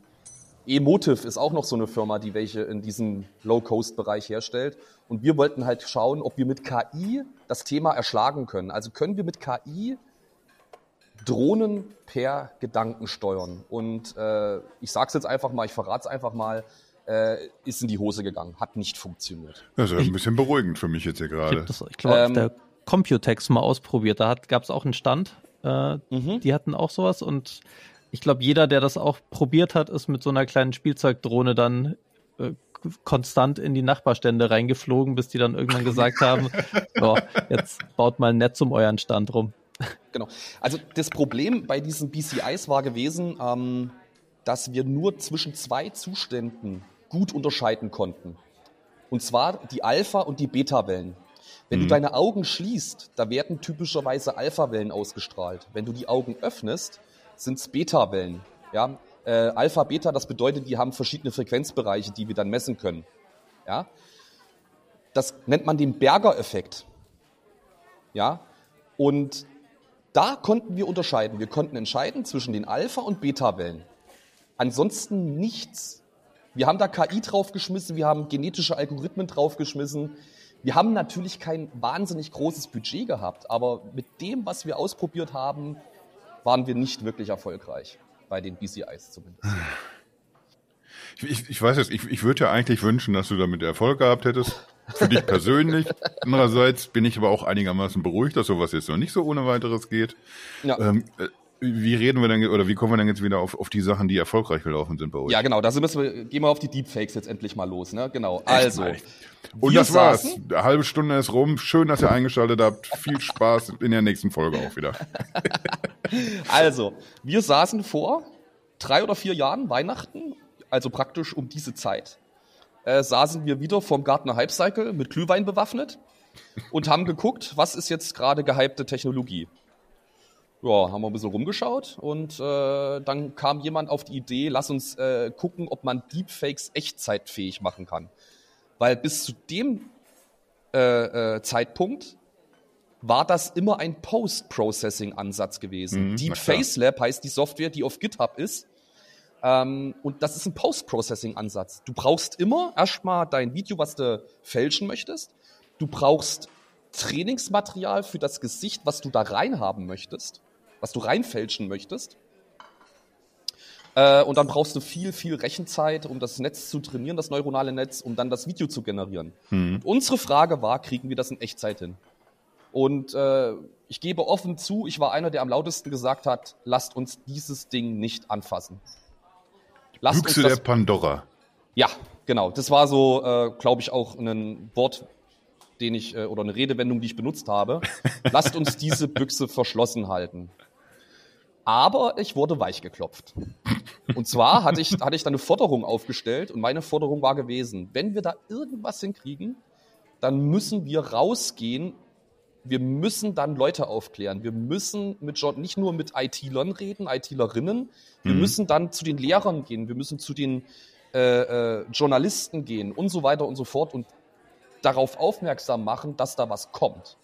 Emotive ist auch noch so eine Firma, die welche in diesem Low-Cost-Bereich herstellt. Und wir wollten halt schauen, ob wir mit KI das Thema erschlagen können. Also können wir mit KI Drohnen per Gedanken steuern. Und äh, ich sage es jetzt einfach mal, ich verrate es einfach mal, äh, ist in die Hose gegangen, hat nicht funktioniert. Das ist ein bisschen beruhigend für mich jetzt hier gerade. Ich glaube, ähm, auf der Computex mal ausprobiert, da gab es auch einen Stand. Äh, mhm. Die hatten auch sowas und ich glaube, jeder, der das auch probiert hat, ist mit so einer kleinen Spielzeugdrohne dann äh, konstant in die Nachbarstände reingeflogen, bis die dann irgendwann (laughs) gesagt haben, so, jetzt baut mal ein Netz um euren Stand rum. Genau. Also das Problem bei diesen BCIs war gewesen, ähm, dass wir nur zwischen zwei Zuständen gut unterscheiden konnten. Und zwar die Alpha- und die Beta-Wellen. Wenn mhm. du deine Augen schließt, da werden typischerweise Alpha-Wellen ausgestrahlt. Wenn du die Augen öffnest, sind es Beta-Wellen. Ja? Äh, Alpha, Beta, das bedeutet, die haben verschiedene Frequenzbereiche, die wir dann messen können. Ja? Das nennt man den Berger-Effekt. Ja? Und da konnten wir unterscheiden. Wir konnten entscheiden zwischen den Alpha- und Beta-Wellen. Ansonsten nichts. Wir haben da KI draufgeschmissen, wir haben genetische Algorithmen draufgeschmissen. Wir haben natürlich kein wahnsinnig großes Budget gehabt, aber mit dem, was wir ausprobiert haben, waren wir nicht wirklich erfolgreich. Bei den BCIs zumindest. Ich, ich weiß jetzt, ich, ich würde ja eigentlich wünschen, dass du damit Erfolg gehabt hättest. Für dich persönlich. (laughs) Andererseits bin ich aber auch einigermaßen beruhigt, dass sowas jetzt noch nicht so ohne weiteres geht. Ja. Ähm, äh, wie reden wir denn oder wie kommen wir denn jetzt wieder auf, auf die Sachen, die erfolgreich gelaufen sind bei euch? Ja, genau, da müssen wir, gehen wir auf die Deepfakes jetzt endlich mal los, ne? Genau. Also. Und das war's. Eine halbe Stunde ist rum. Schön, dass ihr eingeschaltet habt. Viel Spaß in der nächsten Folge auch wieder. (laughs) also, wir saßen vor drei oder vier Jahren, Weihnachten, also praktisch um diese Zeit, äh, saßen wir wieder vom Gartner Hype Cycle mit Glühwein bewaffnet und haben geguckt, was ist jetzt gerade gehypte Technologie ja, haben wir ein bisschen rumgeschaut und äh, dann kam jemand auf die Idee, lass uns äh, gucken, ob man Deepfakes echtzeitfähig machen kann. Weil bis zu dem äh, äh, Zeitpunkt war das immer ein Post-Processing-Ansatz gewesen. Mhm, Deep Facelab heißt die Software, die auf GitHub ist. Ähm, und das ist ein Post-Processing-Ansatz. Du brauchst immer erstmal dein Video, was du fälschen möchtest. Du brauchst Trainingsmaterial für das Gesicht, was du da reinhaben möchtest was du reinfälschen möchtest. Äh, und dann brauchst du viel, viel Rechenzeit, um das Netz zu trainieren, das neuronale Netz, um dann das Video zu generieren. Mhm. Unsere Frage war, kriegen wir das in Echtzeit hin? Und äh, ich gebe offen zu, ich war einer, der am lautesten gesagt hat, lasst uns dieses Ding nicht anfassen. Lasst Büchse der Pandora. Ja, genau. Das war so, äh, glaube ich, auch ein Wort, den ich, äh, oder eine Redewendung, die ich benutzt habe. (laughs) lasst uns diese Büchse verschlossen halten. Aber ich wurde weich geklopft. Und zwar hatte ich, hatte ich dann eine Forderung aufgestellt und meine Forderung war gewesen, wenn wir da irgendwas hinkriegen, dann müssen wir rausgehen. Wir müssen dann Leute aufklären. Wir müssen mit nicht nur mit IT-Lern reden, IT-Lerinnen. Wir mhm. müssen dann zu den Lehrern gehen. Wir müssen zu den äh, äh, Journalisten gehen und so weiter und so fort und darauf aufmerksam machen, dass da was kommt.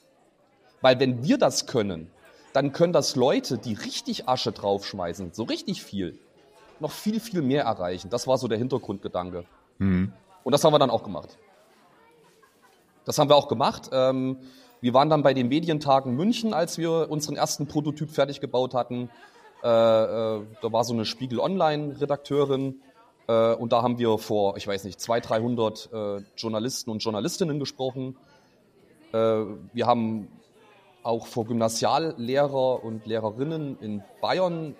Weil wenn wir das können, dann können das Leute, die richtig Asche draufschmeißen, so richtig viel, noch viel, viel mehr erreichen. Das war so der Hintergrundgedanke. Mhm. Und das haben wir dann auch gemacht. Das haben wir auch gemacht. Ähm, wir waren dann bei den Medientagen München, als wir unseren ersten Prototyp fertig gebaut hatten. Äh, äh, da war so eine Spiegel Online-Redakteurin äh, und da haben wir vor, ich weiß nicht, 200, 300 äh, Journalisten und Journalistinnen gesprochen. Äh, wir haben auch vor Gymnasiallehrer und Lehrerinnen in Bayern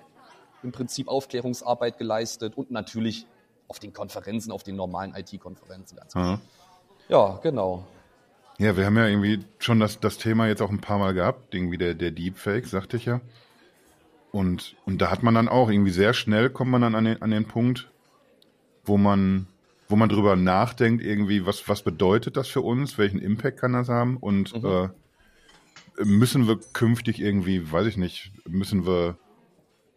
im Prinzip Aufklärungsarbeit geleistet und natürlich auf den Konferenzen, auf den normalen IT-Konferenzen. Mhm. Ja, genau. Ja, wir haben ja irgendwie schon das, das Thema jetzt auch ein paar Mal gehabt, irgendwie der, der Deepfake, sagte ich ja. Und, und da hat man dann auch irgendwie sehr schnell kommt man dann an den, an den Punkt, wo man, wo man drüber nachdenkt, irgendwie, was, was bedeutet das für uns, welchen Impact kann das haben und mhm. äh, müssen wir künftig irgendwie, weiß ich nicht, müssen wir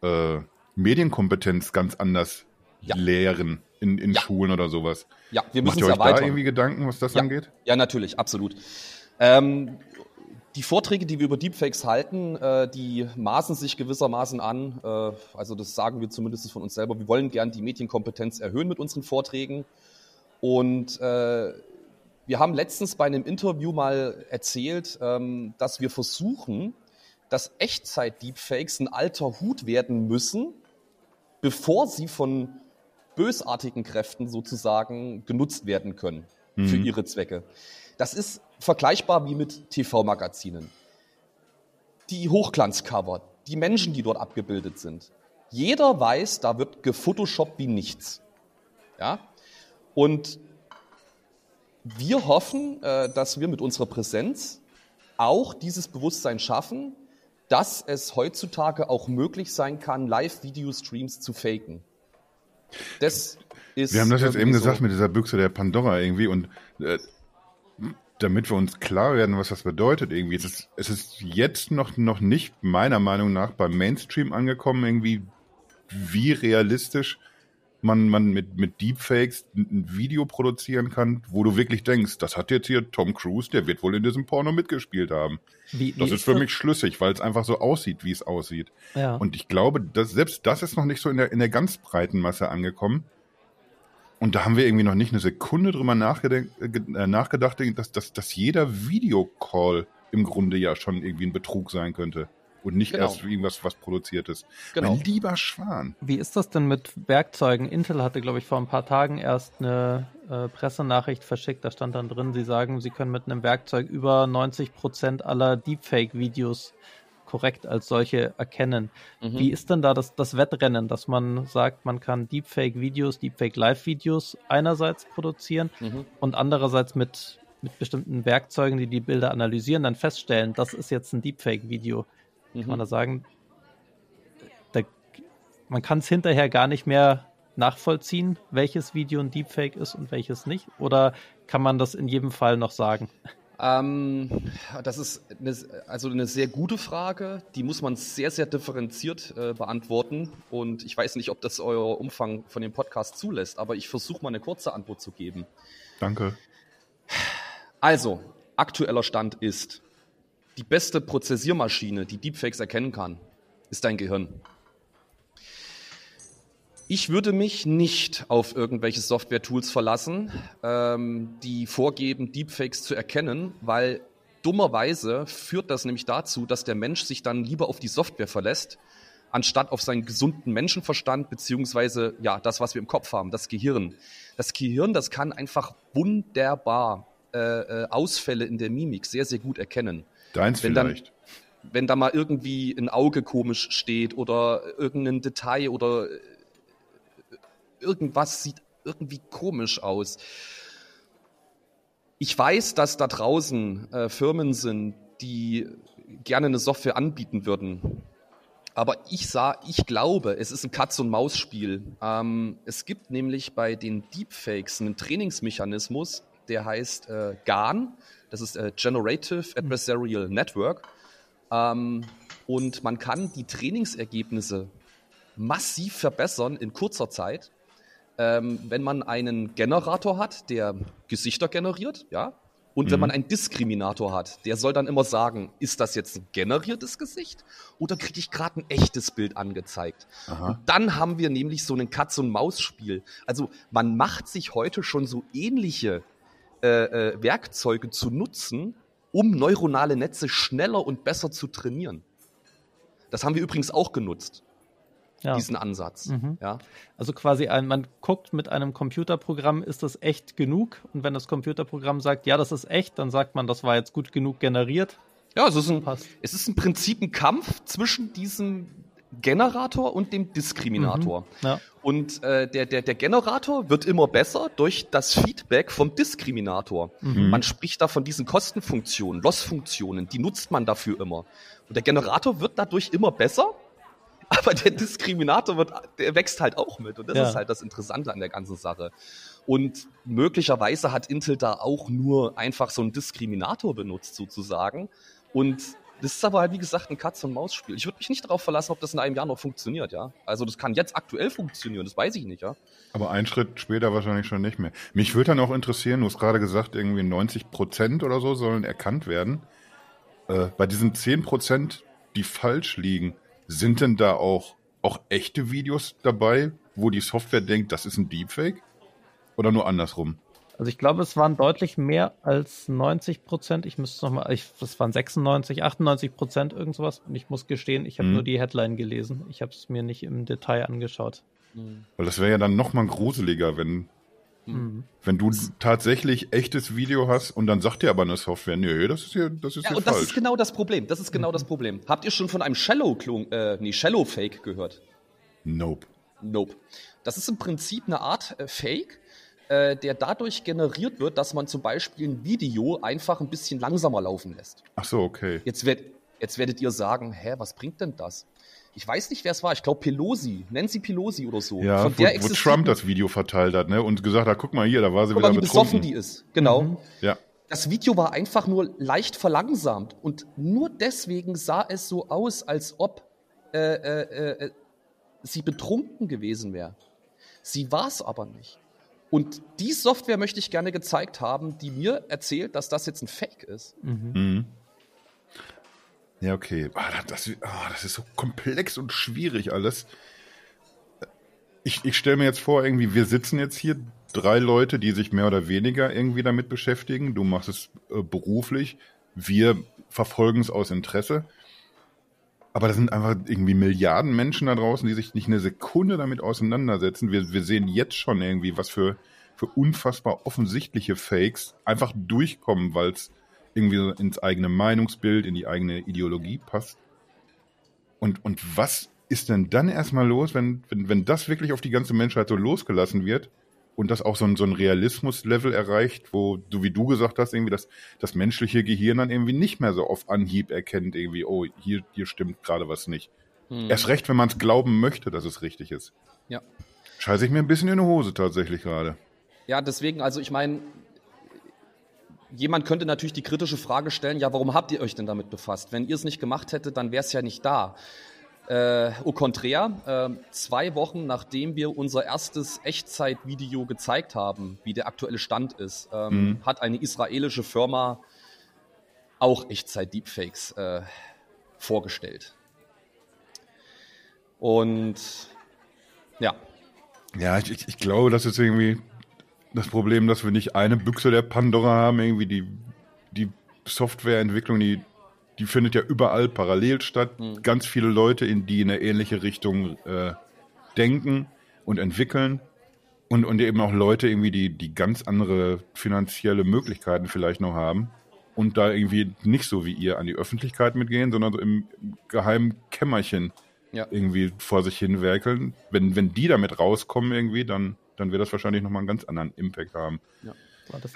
äh, Medienkompetenz ganz anders ja. lehren in, in ja. Schulen oder sowas. Ja, wir müssen Macht ihr euch da irgendwie Gedanken, was das ja. angeht? Ja, natürlich, absolut. Ähm, die Vorträge, die wir über Deepfakes halten, äh, die maßen sich gewissermaßen an. Äh, also das sagen wir zumindest von uns selber. Wir wollen gern die Medienkompetenz erhöhen mit unseren Vorträgen. Und äh, wir haben letztens bei einem Interview mal erzählt, ähm, dass wir versuchen, dass Echtzeit-Deepfakes ein alter Hut werden müssen, bevor sie von bösartigen Kräften sozusagen genutzt werden können mhm. für ihre Zwecke. Das ist vergleichbar wie mit TV-Magazinen. Die Hochglanzcover, die Menschen, die dort abgebildet sind. Jeder weiß, da wird gefotoshoppt wie nichts. Ja? Und wir hoffen, äh, dass wir mit unserer Präsenz auch dieses Bewusstsein schaffen, dass es heutzutage auch möglich sein kann, Live-Video-Streams zu faken. Das ist. Wir haben das jetzt eben so. gesagt mit dieser Büchse der Pandora irgendwie und äh, damit wir uns klar werden, was das bedeutet irgendwie. Es ist, es ist jetzt noch, noch nicht meiner Meinung nach beim Mainstream angekommen, irgendwie, wie realistisch man, man mit, mit Deepfakes ein Video produzieren kann, wo du wirklich denkst, das hat jetzt hier Tom Cruise, der wird wohl in diesem Porno mitgespielt haben. Wie, das ist für das? mich schlüssig, weil es einfach so aussieht, wie es aussieht. Ja. Und ich glaube, dass selbst das ist noch nicht so in der, in der ganz breiten Masse angekommen. Und da haben wir irgendwie noch nicht eine Sekunde drüber nachgedacht, äh, nachgedacht dass, dass, dass jeder Videocall im Grunde ja schon irgendwie ein Betrug sein könnte und nicht genau. erst irgendwas, was produziert ist. Genau. Mein lieber Schwan. Wie ist das denn mit Werkzeugen? Intel hatte, glaube ich, vor ein paar Tagen erst eine äh, Pressenachricht verschickt. Da stand dann drin, sie sagen, sie können mit einem Werkzeug über 90 Prozent aller Deepfake-Videos korrekt als solche erkennen. Mhm. Wie ist denn da das, das Wettrennen, dass man sagt, man kann Deepfake-Videos, Deepfake-Live-Videos einerseits produzieren mhm. und andererseits mit, mit bestimmten Werkzeugen, die die Bilder analysieren, dann feststellen, das ist jetzt ein Deepfake-Video mhm. kann man da sagen, da, man kann es hinterher gar nicht mehr nachvollziehen, welches Video ein Deepfake ist und welches nicht? Oder kann man das in jedem Fall noch sagen? Ähm, das ist eine, also eine sehr gute Frage. Die muss man sehr, sehr differenziert äh, beantworten. Und ich weiß nicht, ob das euer Umfang von dem Podcast zulässt, aber ich versuche mal eine kurze Antwort zu geben. Danke. Also, aktueller Stand ist, die beste Prozessiermaschine, die Deepfakes erkennen kann, ist dein Gehirn. Ich würde mich nicht auf irgendwelche Software-Tools verlassen, ähm, die vorgeben, Deepfakes zu erkennen, weil dummerweise führt das nämlich dazu, dass der Mensch sich dann lieber auf die Software verlässt, anstatt auf seinen gesunden Menschenverstand, beziehungsweise ja, das, was wir im Kopf haben, das Gehirn. Das Gehirn, das kann einfach wunderbar äh, äh Ausfälle in der Mimik sehr, sehr gut erkennen. Deins wenn vielleicht. Dann, wenn da mal irgendwie ein Auge komisch steht oder irgendein Detail oder äh, irgendwas sieht irgendwie komisch aus. Ich weiß, dass da draußen äh, Firmen sind, die gerne eine Software anbieten würden. Aber ich sah, ich glaube, es ist ein Katz-und-Maus-Spiel. Ähm, es gibt nämlich bei den Deepfakes einen Trainingsmechanismus, der heißt äh, GAN. Das ist äh, Generative Adversarial Network. Ähm, und man kann die Trainingsergebnisse massiv verbessern in kurzer Zeit, ähm, wenn man einen Generator hat, der Gesichter generiert, ja, Und wenn man einen Diskriminator hat, der soll dann immer sagen, ist das jetzt ein generiertes Gesicht oder kriege ich gerade ein echtes Bild angezeigt? Aha. Und dann haben wir nämlich so ein Katz-und-Maus-Spiel. Also man macht sich heute schon so ähnliche äh, äh, Werkzeuge zu nutzen, um neuronale Netze schneller und besser zu trainieren. Das haben wir übrigens auch genutzt, Ja. diesen Ansatz. Mhm. Ja. Also quasi ein, man guckt mit einem Computerprogramm, ist das echt genug? Und wenn das Computerprogramm sagt, ja, das ist echt, dann sagt man, das war jetzt gut genug generiert. Ja, es ist, ein, Passt. es ist im Prinzip ein Kampf zwischen diesem Generator und dem Diskriminator. Ja. Und äh, der, der, der Generator wird immer besser durch das Feedback vom Diskriminator. Man spricht da von diesen Kostenfunktionen, Lossfunktionen, die nutzt man dafür immer. Und der Generator wird dadurch immer besser, (laughs) aber der Diskriminator wird, der wächst halt auch mit. Und das Ja. ist halt das Interessante an der ganzen Sache. Und möglicherweise hat Intel da auch nur einfach so einen Diskriminator benutzt, sozusagen. Und das ist aber halt, wie gesagt, ein Katz-und-Maus-Spiel. Ich würde mich nicht darauf verlassen, ob das in einem Jahr noch funktioniert, ja. Also das kann jetzt aktuell funktionieren, das weiß ich nicht, ja. Aber einen Schritt später wahrscheinlich schon nicht mehr. Mich würde dann auch interessieren, du hast gerade gesagt, irgendwie 90 Prozent oder so sollen erkannt werden. Äh, bei diesen 10 Prozent, die falsch liegen, sind denn da auch, auch echte Videos dabei, wo die Software denkt, das ist ein Deepfake? Oder nur andersrum? Also ich glaube, es waren deutlich mehr als 90 Prozent. Ich müsste noch mal, ich, das waren 96, 98 Prozent irgend sowas. Und ich muss gestehen, ich habe Mhm. nur die Headline gelesen. Ich habe es mir nicht im Detail angeschaut. Weil das wäre ja dann noch mal gruseliger, wenn, Mhm. wenn du tatsächlich echtes Video hast und dann sagt dir aber eine Software, nö, das ist hier, das ist Ja, hier und das falsch. ist genau das Problem. Das ist genau das Problem. Habt ihr schon von einem Shallow-Klon, äh, nee, Shallow-Fake gehört? nope. Nope. Das ist im Prinzip eine Art äh, Fake, äh, der dadurch generiert wird, dass man zum Beispiel ein Video einfach ein bisschen langsamer laufen lässt. Ach so, okay. Jetzt, werd, jetzt werdet ihr sagen, hä, was bringt denn das? Ich weiß nicht, wer es war. Ich glaube Pelosi, Nancy Pelosi oder so. Ja, Von wo, der wo existiert- Trump das Video verteilt hat, ne? Und gesagt hat, guck mal hier, da war sie Guck wieder mal, wie besoffen betrunken. die ist. Genau. Ja. Das Video war einfach nur leicht verlangsamt und nur deswegen sah es so aus, als ob äh, äh, äh, sie betrunken gewesen wäre. Sie war es aber nicht. Und die Software möchte ich gerne gezeigt haben, die mir erzählt, dass das jetzt ein Fake ist. Mhm. Ja, okay. Ah, das, das, ah, das ist so komplex und schwierig alles. Ich, ich stelle mir jetzt vor, irgendwie, wir sitzen jetzt hier, drei Leute, die sich mehr oder weniger irgendwie damit beschäftigen. Du machst es äh, beruflich. Wir verfolgen es aus Interesse. Aber da sind einfach irgendwie Milliarden Menschen da draußen, die sich nicht eine Sekunde damit auseinandersetzen. Wir, wir sehen jetzt schon irgendwie, was für, für unfassbar offensichtliche Fakes einfach durchkommen, weil es irgendwie so ins eigene Meinungsbild, in die eigene Ideologie passt. Und, und was ist denn dann erstmal los, wenn, wenn, wenn das wirklich auf die ganze Menschheit so losgelassen wird und das auch so ein, so ein Realismus-Level erreicht, wo, so wie du gesagt hast, irgendwie das, das menschliche Gehirn dann irgendwie nicht mehr so auf Anhieb erkennt, irgendwie, oh, hier, hier stimmt gerade was nicht. Erst recht, wenn man es glauben möchte, dass es richtig ist. Ja. Scheiße ich mir ein bisschen in die Hose tatsächlich gerade. Ja, deswegen, also ich meine, jemand könnte natürlich die kritische Frage stellen, ja, warum habt ihr euch denn damit befasst? Wenn ihr es nicht gemacht hättet, dann wäre es ja nicht da. Äh, au contraire, äh, zwei Wochen nachdem wir unser erstes Echtzeitvideo gezeigt haben, wie der aktuelle Stand ist, ähm, hat eine israelische Firma auch Echtzeit-Deepfakes äh, vorgestellt. Und ja, Ja, ich, ich, ich glaube, das ist irgendwie das Problem, dass wir nicht eine Büchse der Pandora haben, irgendwie die, die Softwareentwicklung, die, die findet ja überall parallel statt. Ganz viele Leute, in die in eine ähnliche Richtung äh, denken und entwickeln. Und, und eben auch Leute irgendwie, die, die ganz andere finanzielle Möglichkeiten vielleicht noch haben und da irgendwie nicht so wie ihr an die Öffentlichkeit mitgehen, sondern so im geheimen Kämmerchen ja. irgendwie vor sich hin werkeln. Wenn, wenn die damit rauskommen irgendwie, dann, dann wird das wahrscheinlich nochmal einen ganz anderen Impact haben. Das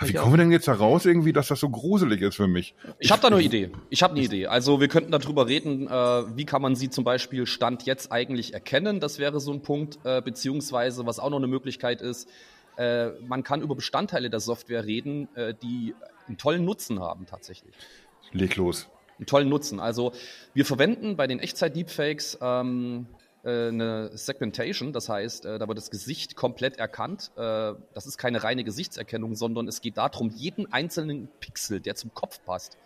Wie kommen wir denn jetzt da raus irgendwie, dass das so gruselig ist für mich? Ich habe da eine Idee. Ich habe eine Idee. Also wir könnten darüber reden, äh, wie kann man sie zum Beispiel Stand jetzt eigentlich erkennen. Das wäre so ein Punkt. Äh, beziehungsweise, was auch noch eine Möglichkeit ist, äh, man kann über Bestandteile der Software reden, äh, die einen tollen Nutzen haben tatsächlich. Leg los. Einen tollen Nutzen. Also wir verwenden bei den Echtzeit-Deepfakes ähm, äh, eine Segmentation, das heißt, äh, da wird das Gesicht komplett erkannt. Äh, das ist keine reine Gesichtserkennung, sondern es geht darum, jeden einzelnen Pixel, der zum Kopf passt,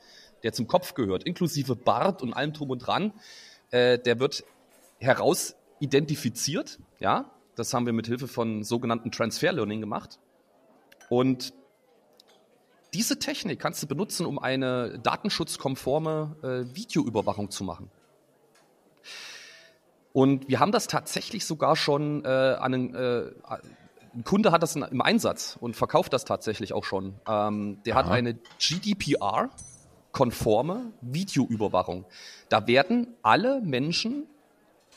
der zum Kopf gehört, inklusive Bart und allem drum und dran, der wird heraus identifiziert. Ja, das haben wir mit Hilfe von sogenannten Transfer Learning gemacht. Und diese Technik kannst du benutzen, um eine datenschutzkonforme Videoüberwachung zu machen. Und wir haben das tatsächlich sogar schon äh, an einen, äh, ein Kunde hat das im Einsatz und verkauft das tatsächlich auch schon. Ähm, der Aha. hat eine GDPR-konforme Videoüberwachung. Da werden alle Menschen,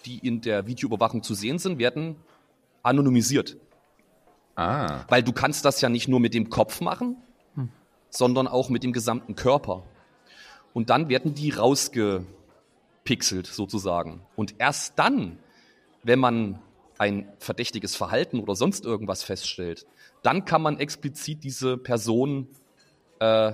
die in der Videoüberwachung zu sehen sind, werden anonymisiert. Ah. Weil du kannst das ja nicht nur mit dem Kopf machen, hm. sondern auch mit dem gesamten Körper. Und dann werden die rausge pixelt sozusagen. Und erst dann, wenn man ein verdächtiges Verhalten oder sonst irgendwas feststellt, dann kann man explizit diese Person äh,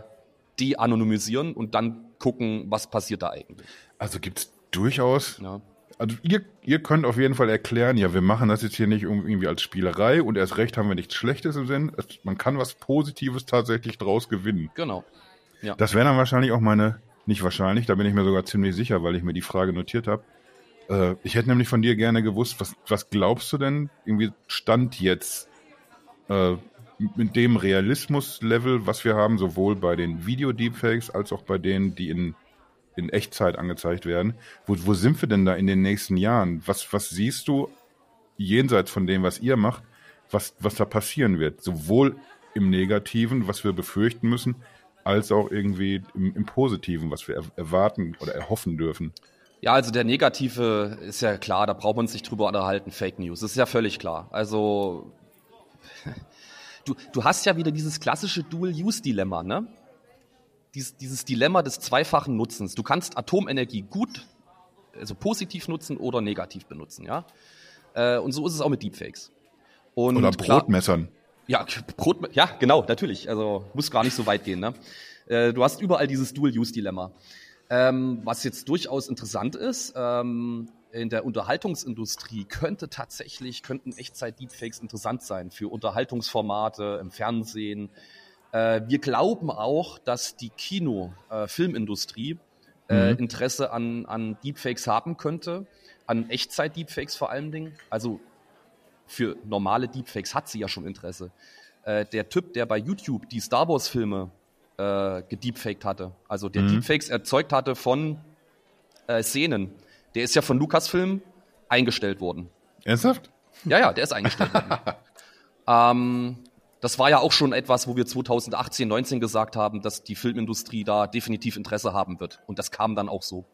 de-anonymisieren und dann gucken, was passiert da eigentlich. Also gibt es durchaus. Ja. Also ihr, ihr könnt auf jeden Fall erklären, ja, wir machen das jetzt hier nicht irgendwie als Spielerei und erst recht haben wir nichts Schlechtes im Sinn. Man kann was Positives tatsächlich draus gewinnen. Genau. Ja. Das wäre dann wahrscheinlich auch meine nicht wahrscheinlich, da bin ich mir sogar ziemlich sicher, weil ich mir die Frage notiert habe. Äh, ich hätte nämlich von dir gerne gewusst, was, was glaubst du denn, irgendwie Stand jetzt äh, mit dem Realismus-Level, was wir haben, sowohl bei den Video-Deepfakes als auch bei denen, die in, in Echtzeit angezeigt werden. Wo, wo sind wir denn da in den nächsten Jahren? Was, was siehst du jenseits von dem, was ihr macht, was, was da passieren wird? Sowohl im Negativen, was wir befürchten müssen, als auch irgendwie im, im Positiven, was wir erwarten oder erhoffen dürfen. Ja, also der Negative ist ja klar, da braucht man sich drüber unterhalten, Fake News. Das ist ja völlig klar. Also (laughs) du, du hast ja wieder dieses klassische Dual-Use-Dilemma, ne? Dies, dieses Dilemma des zweifachen Nutzens. Du kannst Atomenergie gut, also positiv nutzen oder negativ benutzen, ja? Äh, und so ist es auch mit Deepfakes. Und oder Brotmessern. Klar, ja, Brot, ja, genau, natürlich. Also muss gar nicht so weit gehen. Ne? Äh, du hast überall dieses Dual-Use-Dilemma. Ähm, was jetzt durchaus interessant ist, ähm, in der Unterhaltungsindustrie könnte tatsächlich, könnten Echtzeit-Deepfakes interessant sein für Unterhaltungsformate im Fernsehen. Äh, wir glauben auch, dass die Kino-Filmindustrie äh, äh, mhm. Interesse an, an Deepfakes haben könnte, an Echtzeit-Deepfakes vor allen Dingen. Also für normale Deepfakes hat sie ja schon Interesse. Äh, der Typ, der bei YouTube die Star Wars-Filme äh, gedeepfaked hatte, also der mhm. Deepfakes erzeugt hatte von äh, Szenen, der ist ja von Lucasfilm eingestellt worden. Ernsthaft? Ja, ja, der ist eingestellt worden. (laughs) ähm, das war ja auch schon etwas, wo wir 2018, 19 gesagt haben, dass die Filmindustrie da definitiv Interesse haben wird. Und das kam dann auch so.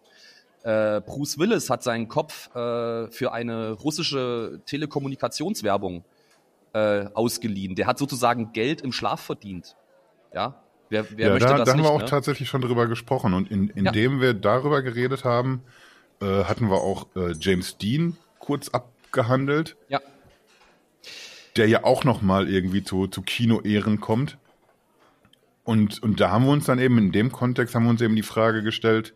Äh, Bruce Willis hat seinen Kopf äh, für eine russische Telekommunikationswerbung äh, ausgeliehen. Der hat sozusagen Geld im Schlaf verdient. Ja, wer, wer ja, möchte da, das da haben nicht, wir auch ne? tatsächlich schon drüber gesprochen. Und in, indem ja. wir darüber geredet haben, äh, hatten wir auch äh, James Dean kurz abgehandelt. Ja. Der ja auch noch mal irgendwie zu, zu Kino-Ehren kommt. Und, und da haben wir uns dann eben in dem Kontext haben wir uns eben die Frage gestellt,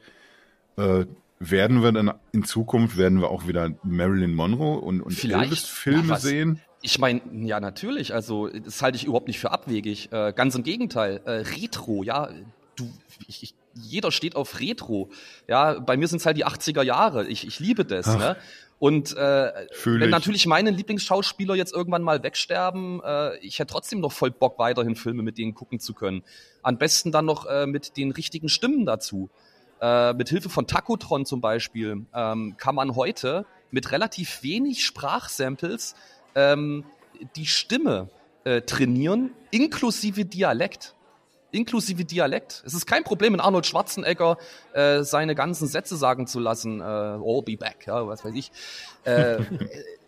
äh, werden wir dann in Zukunft, werden wir auch wieder Marilyn Monroe und, und Elvis-Filme sehen? Ich meine, ja, natürlich. Also, das halte ich überhaupt nicht für abwegig. Äh, ganz im Gegenteil. Äh, Retro, ja, du, ich, ich, jeder steht auf Retro. Ja, bei mir sind es halt die 80er Jahre. Ich, ich liebe das. Ne? Und äh, wenn ich. natürlich meine Lieblingsschauspieler jetzt irgendwann mal wegsterben, äh, ich hätte trotzdem noch voll Bock, weiterhin Filme mit denen gucken zu können. Am besten dann noch äh, mit den richtigen Stimmen dazu. Äh, mit Hilfe von Tacotron zum Beispiel ähm, kann man heute mit relativ wenig Sprachsamples ähm, die Stimme äh, trainieren, inklusive Dialekt. Inklusive Dialekt. Es ist kein Problem, in Arnold Schwarzenegger äh, seine ganzen Sätze sagen zu lassen. Äh, oh, be back, ja, was weiß ich. (laughs)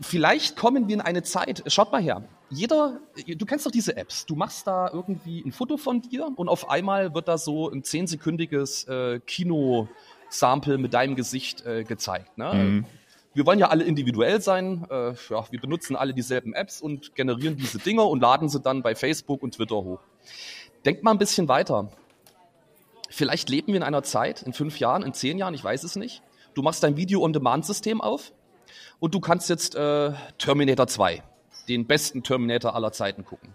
Vielleicht kommen wir in eine Zeit, schaut mal her, jeder, du kennst doch diese Apps, du machst da irgendwie ein Foto von dir und auf einmal wird da so ein zehnsekündiges äh, Kino-Sample mit deinem Gesicht äh, gezeigt. Ne? Mhm. Wir wollen ja alle individuell sein, äh, ja, wir benutzen alle dieselben Apps und generieren diese Dinger und laden sie dann bei Facebook und Twitter hoch. Denkt mal ein bisschen weiter. Vielleicht leben wir in einer Zeit, in fünf Jahren, in zehn Jahren, ich weiß es nicht. Du machst dein Video-on-Demand-System auf, und du kannst jetzt äh, Terminator 2, den besten Terminator aller Zeiten gucken.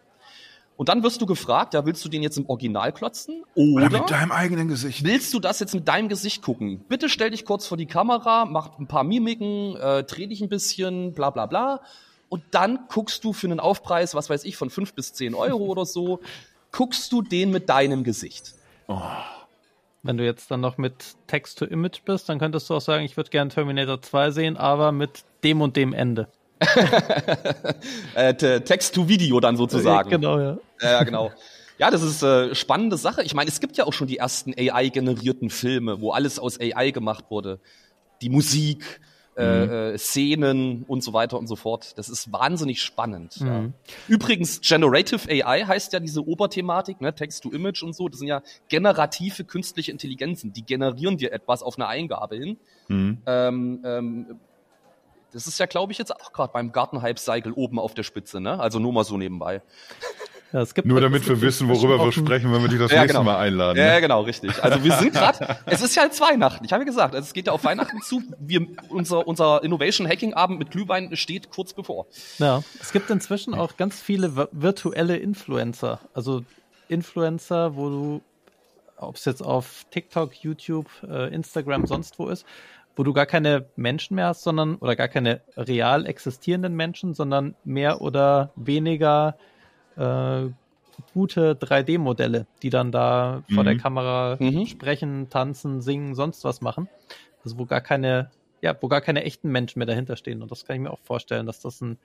Und dann wirst du gefragt, ja, willst du den jetzt im Original klotzen? Oder, Oder mit deinem eigenen Gesicht. willst du das jetzt mit deinem Gesicht gucken? Bitte stell dich kurz vor die Kamera, mach ein paar Mimiken, äh, dreh dich ein bisschen, bla bla bla. Und dann guckst du für einen Aufpreis, was weiß ich, von fünf bis zehn Euro oder so, guckst du den mit deinem Gesicht. Wenn du jetzt dann noch mit Text-to-Image bist, dann könntest du auch sagen, ich würde gerne Terminator 2 sehen, aber mit dem und dem Ende. (laughs) Äh, te- Text-to-Video dann sozusagen. Genau, ja. Ja, genau. Ja, das ist äh, spannende Sache. Ich meine, es gibt ja auch schon die ersten AI-generierten Filme, wo alles aus AI gemacht wurde. Die Musik, äh, äh, Szenen und so weiter und so fort. Das ist wahnsinnig spannend. Ja. Übrigens, Generative AI heißt ja diese Oberthematik, ne, Text-to-Image und so. Das sind ja generative künstliche Intelligenzen. Die generieren dir etwas auf eine Eingabe hin. Mhm. Ähm, ähm, das ist ja, glaube ich, jetzt auch gerade beim Gartenhype-Cycle oben auf der Spitze, ne? Also nur mal so nebenbei. Ja es gibt, Nur es damit gibt wir wissen, worüber wir sprechen, wenn wir dich das Ja, nächste genau. Mal einladen. Ja, ne? genau, richtig. Also wir sind gerade, (laughs) es ist ja jetzt Weihnachten. Ich habe ja gesagt, also es geht ja auf Weihnachten zu. Wir, unser, unser Innovation Hacking Abend mit Glühwein steht kurz bevor. Ja, es gibt inzwischen auch ganz viele vi- virtuelle Influencer. Also Influencer, wo du, ob es jetzt auf TikTok, YouTube, äh, Instagram, sonst wo ist, wo du gar keine Menschen mehr hast, sondern, oder gar keine real existierenden Menschen, sondern mehr oder weniger äh, gute 3D-Modelle, die dann da vor Mhm. der Kamera Mhm. sprechen, tanzen, singen, sonst was machen. Also wo gar keine, ja, wo gar keine echten Menschen mehr dahinter stehen. Und das kann ich mir auch vorstellen, dass das ein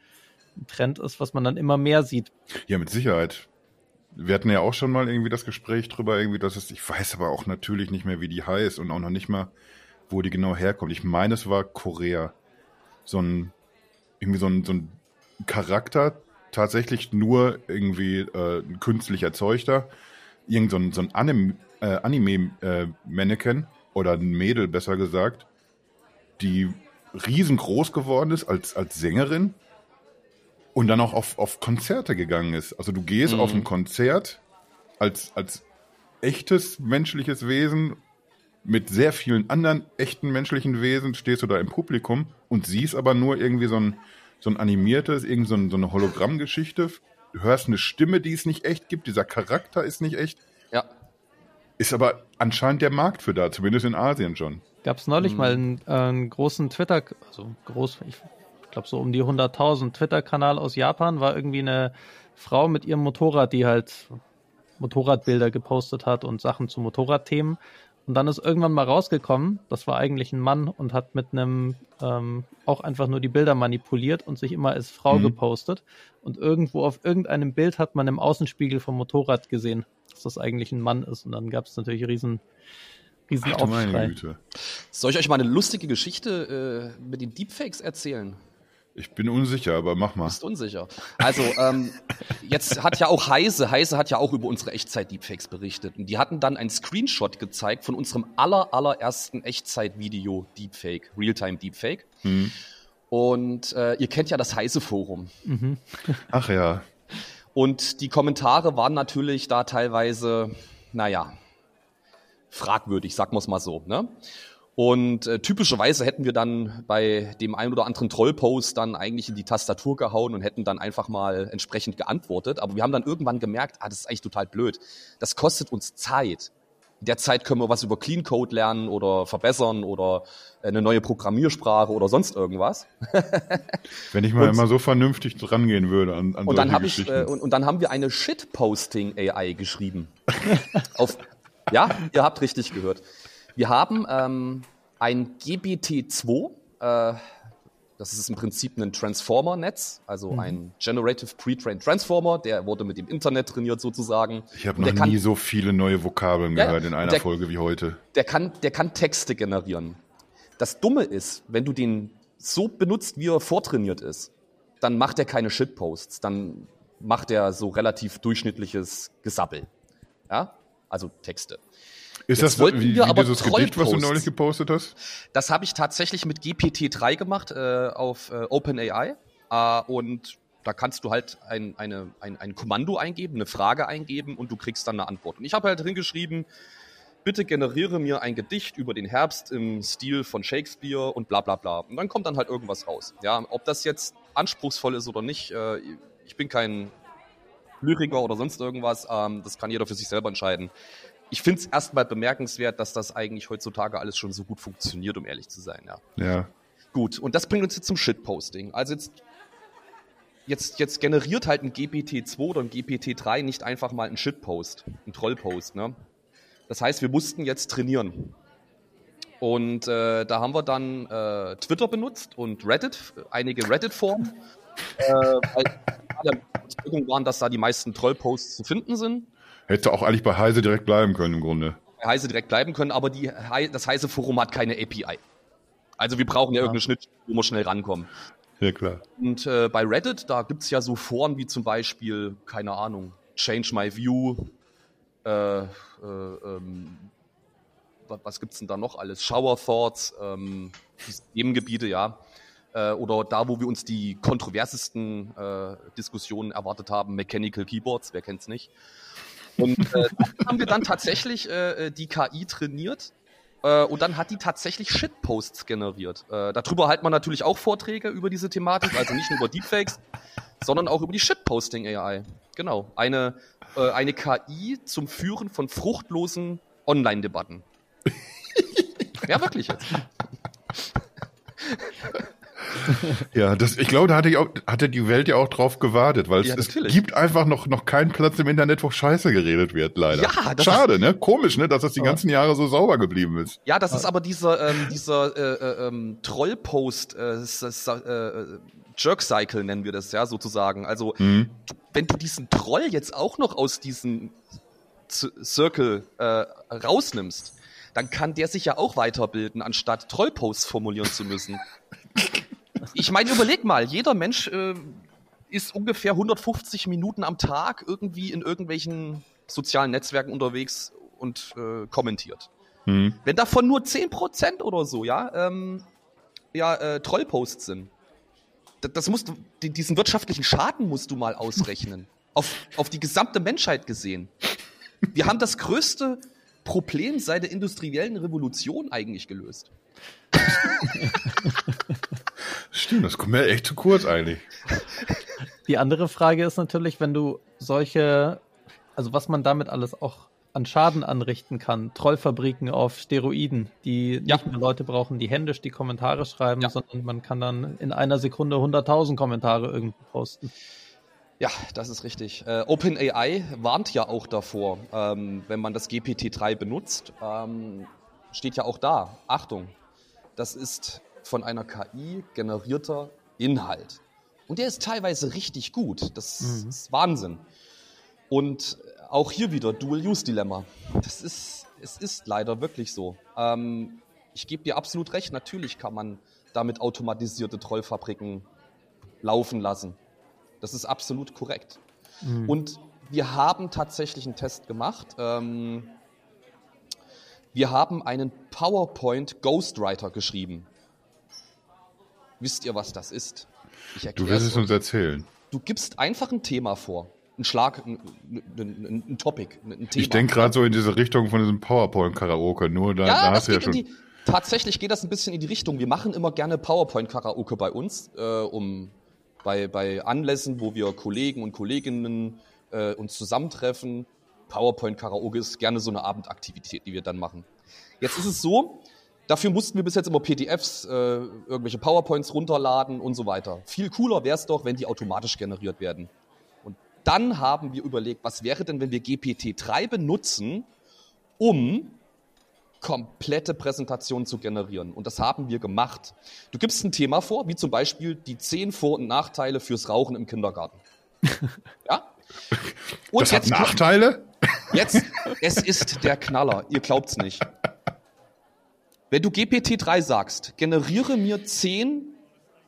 ein Trend ist, was man dann immer mehr sieht. Ja, mit Sicherheit. Wir hatten ja auch schon mal irgendwie das Gespräch drüber, irgendwie, dass es, ich weiß aber auch natürlich nicht mehr, wie die heißt und auch noch nicht mal, wo die genau herkommt. Ich meine, es war Korea. So ein, irgendwie so ein, so ein Charakter, tatsächlich nur irgendwie äh, ein künstlich erzeugter, irgend so ein, so ein Anim, äh, Anime-Mannequin oder ein Mädel, besser gesagt, die riesengroß geworden ist als, als Sängerin und dann auch auf, auf Konzerte gegangen ist. Also du gehst Mhm. auf ein Konzert als, als echtes menschliches Wesen mit sehr vielen anderen echten menschlichen Wesen, stehst du da im Publikum und siehst aber nur irgendwie so ein, so ein animiertes, irgend so, ein, so eine Hologrammgeschichte. Du hörst eine Stimme, die es nicht echt gibt, dieser Charakter ist nicht echt. Ja. Ist aber anscheinend der Markt für da, zumindest in Asien schon. Gab es neulich Mhm. mal einen, äh, einen großen Twitter, also groß, ich glaube so um die 100.000 Twitter-Kanal aus Japan, war irgendwie eine Frau mit ihrem Motorrad, die halt Motorradbilder gepostet hat und Sachen zu Motorradthemen. Und dann ist irgendwann mal rausgekommen, das war eigentlich ein Mann und hat mit einem ähm, auch einfach nur die Bilder manipuliert und sich immer als Frau Mhm. gepostet. Und irgendwo auf irgendeinem Bild hat man im Außenspiegel vom Motorrad gesehen, dass das eigentlich ein Mann ist. Und dann gab es natürlich riesen, riesen Ach Aufschrei. Güte. Soll ich euch mal eine lustige Geschichte äh, mit den Deepfakes erzählen? Ich bin unsicher, aber mach mal. Ist unsicher. Also, ähm, jetzt hat ja auch Heise, Heise hat ja auch über unsere Echtzeit-Deepfakes berichtet. Und die hatten dann einen Screenshot gezeigt von unserem aller, allerersten Echtzeit-Video-Deepfake, Realtime-Deepfake. Hm. Und äh, ihr kennt ja das Heise-Forum. Mhm. Ach ja. Und die Kommentare waren natürlich da teilweise, naja, fragwürdig, sagen wir es mal so. Ne? Und äh, typischerweise hätten wir dann bei dem einen oder anderen Trollpost dann eigentlich in die Tastatur gehauen und hätten dann einfach mal entsprechend geantwortet. Aber wir haben dann irgendwann gemerkt, ah, das ist eigentlich total blöd. Das kostet uns Zeit. In der Zeit können wir was über Clean Code lernen oder verbessern oder eine neue Programmiersprache oder sonst irgendwas. (laughs) Wenn ich mal Und- immer so vernünftig drangehen würde an, an Und dann habe ich äh, und, und dann haben wir eine Shitposting AI geschrieben. Auf, ja, ihr habt richtig gehört. Wir haben ähm, ein GBT2, äh, das ist im Prinzip ein Transformer-Netz, also ein Generative Pre-Trained Transformer, der wurde mit dem Internet trainiert sozusagen. ich habe noch kann, nie so viele neue Vokabeln Ja, gehört in einer der- Folge wie heute. der kann, der kann Texte generieren. Das Dumme ist, wenn du den so benutzt, wie er vortrainiert ist, dann macht er keine Shitposts, dann macht er so relativ durchschnittliches Gesabbel. Ja? Also Texte. Ist Jetzt das wollten wie, wir wie aber dieses Gedicht, was du neulich gepostet hast? Das habe ich tatsächlich mit GPT-3 gemacht äh, auf äh, OpenAI. Äh, und da kannst du halt ein, eine, ein, ein Kommando eingeben, eine Frage eingeben und du kriegst dann eine Antwort. Und ich habe halt drin geschrieben, bitte generiere mir ein Gedicht über den Herbst im Stil von Shakespeare und bla bla bla. Und dann kommt dann halt irgendwas raus. Ja, ob das jetzt anspruchsvoll ist oder nicht, äh, ich bin kein Lyriker oder sonst irgendwas, ähm, das kann jeder für sich selber entscheiden. Ich finde es erstmal bemerkenswert, dass das eigentlich heutzutage alles schon so gut funktioniert, um ehrlich zu sein, ja. Ja. Gut, und das bringt uns jetzt zum Shitposting. Also jetzt, jetzt, jetzt generiert halt ein GPT-2 oder ein GPT-3 nicht einfach mal einen Shitpost, einen Trollpost, ne? Das heißt, wir mussten jetzt trainieren. Und äh, da haben wir dann äh, Twitter benutzt und Reddit, einige Reddit-Foren, äh, weil waren, dass da die meisten Trollposts zu finden sind. Hätte auch eigentlich bei Heise direkt bleiben können im Grunde. Bei Heise direkt bleiben können, aber die, das Heise Forum hat keine API. Also wir brauchen ja, ja. irgendeine Schnittstelle, wo wir schnell rankommen. Ja, klar. Und äh, bei Reddit, da gibt es ja so Foren wie zum Beispiel, keine Ahnung, Change My View, äh, äh, ähm, was gibt's denn da noch alles? Shower Thoughts, ähm, Themengebiete, ja. Äh, oder da, wo wir uns die kontroversesten äh, Diskussionen erwartet haben, Mechanical Keyboards, wer kennt's nicht. Und äh, (laughs) haben wir dann tatsächlich äh, äh die KI trainiert äh, und dann hat die tatsächlich Shitposts generiert. Äh, darüber halt man natürlich auch Vorträge über diese Thematik, also nicht nur über Deepfakes, sondern auch über die Shitposting AI. Genau, eine, äh, eine KI zum Führen von fruchtlosen Online-Debatten. (laughs) ja, wirklich jetzt. (laughs) (laughs) ja, das, ich glaube, da hatte, ich auch, hatte die Welt ja auch drauf gewartet, weil ja, es, es, gibt einfach noch, noch keinen Platz im Internet, wo Scheiße geredet wird, leider. Ja, das Schade, ist, ne? Komisch, ne? Dass das die ganzen Jahre so sauber geblieben ist. Ja, das ist aber dieser, ähm, dieser äh, äh, ähm, Trollpost, äh, äh, Jerk-Cycle nennen wir das ja sozusagen. Also, mhm. wenn du diesen Troll jetzt auch noch aus diesem Z Circle äh, rausnimmst, dann kann der sich ja auch weiterbilden, anstatt Trollposts formulieren zu müssen. (laughs) Ich meine, überleg mal, jeder Mensch äh, ist ungefähr 150 Minuten am Tag irgendwie in irgendwelchen sozialen Netzwerken unterwegs und äh, kommentiert. Hm. Wenn davon nur 10% oder so, ja, ähm, ja, äh, Trollposts sind, das, das musst du, diesen wirtschaftlichen Schaden musst du mal ausrechnen. auf, auf die gesamte Menschheit gesehen. Wir haben das größte Problem seit der industriellen Revolution eigentlich gelöst. (laughs) Stimmt, das kommt mir echt zu kurz eigentlich. (laughs) Die andere Frage ist natürlich, wenn du solche, also was man damit alles auch an Schaden anrichten kann. Trollfabriken auf Steroiden, die ja. nicht mehr Leute brauchen, die händisch die Kommentare schreiben, ja. sondern man kann dann in einer Sekunde 100.000 Kommentare irgendwo posten. Ja, das ist richtig. Äh, OpenAI warnt ja auch davor, ähm, wenn man das GPT-3 benutzt, ähm, steht ja auch da, Achtung, das ist von einer KI generierter Inhalt. Und der ist teilweise richtig gut. Das mhm. ist Wahnsinn. Und auch hier wieder Dual-Use-Dilemma. Das ist, es ist leider wirklich so. Ähm, ich gebe dir absolut recht, natürlich kann man damit automatisierte Trollfabriken laufen lassen. Das ist absolut korrekt. Mhm. Und wir haben tatsächlich einen Test gemacht. Ähm, wir haben einen PowerPoint Ghostwriter geschrieben. Wisst ihr, was das ist? du wirst es uns erzählen. Du gibst einfach ein Thema vor. Ein Schlag, ein, ein, ein Topic, ein Thema. Ich denke gerade so in diese Richtung von diesem PowerPoint-Karaoke, nur da, ja, da hast du ja schon. Die, tatsächlich geht das ein bisschen in die Richtung. Wir machen immer gerne PowerPoint-Karaoke bei uns, äh, um bei, bei Anlässen, wo wir Kollegen und Kolleginnen äh, uns zusammentreffen. PowerPoint-Karaoke ist gerne so eine Abendaktivität, die wir dann machen. Jetzt ist es so, Dafür mussten wir bis jetzt immer PDFs, äh, irgendwelche PowerPoints runterladen und so weiter. Viel cooler wäre es doch, wenn die automatisch generiert werden. Und dann haben wir überlegt, was wäre denn, wenn wir GPT-3 benutzen, um komplette Präsentationen zu generieren. Und das haben wir gemacht. Du gibst ein Thema vor, wie zum Beispiel die zehn Vor- und Nachteile fürs Rauchen im Kindergarten. (laughs) ja? Und das jetzt hat Nachteile? Jetzt, es ist der Knaller. Ihr glaubt's nicht. Wenn du GPT-3 sagst, generiere mir zehn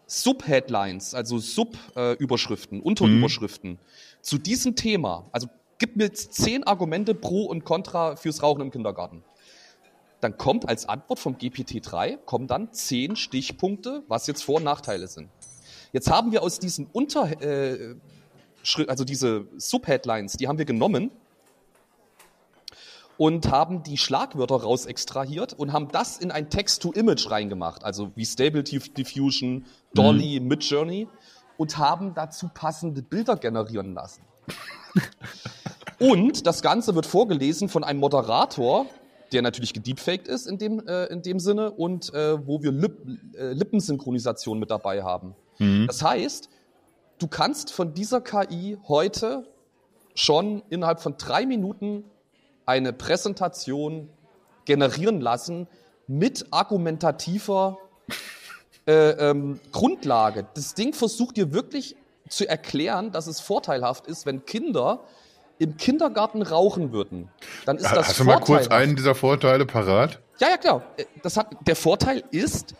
Subheadlines, also Sub-Überschriften, äh, Unterüberschriften mhm. zu diesem Thema, also gib mir jetzt zehn Argumente pro und contra fürs Rauchen im Kindergarten. Dann kommt als Antwort vom GPT-3, kommen dann zehn Stichpunkte, was jetzt Vor- und Nachteile sind. Jetzt haben wir aus diesen Unter, äh, also diese Subheadlines, die haben wir genommen und haben die Schlagwörter raus extrahiert und haben das in ein Text-to-Image reingemacht, also wie Stable Diffusion, Dolly, mhm. Midjourney und haben dazu passende Bilder generieren lassen. (laughs) und das Ganze wird vorgelesen von einem Moderator, der natürlich gedeepfaked ist in dem, äh, in dem Sinne und äh, wo wir Lip, äh, Lippensynchronisation mit dabei haben. Mhm. Das heißt, du kannst von dieser KI heute schon innerhalb von drei Minuten eine Präsentation generieren lassen mit argumentativer (laughs) äh, ähm, Grundlage. Das Ding versucht dir wirklich zu erklären, dass es vorteilhaft ist, wenn Kinder im Kindergarten rauchen würden. Dann ist das Hast du mal kurz einen dieser Vorteile parat? Ja, ja, klar. Äh, das hat, der Vorteil ist,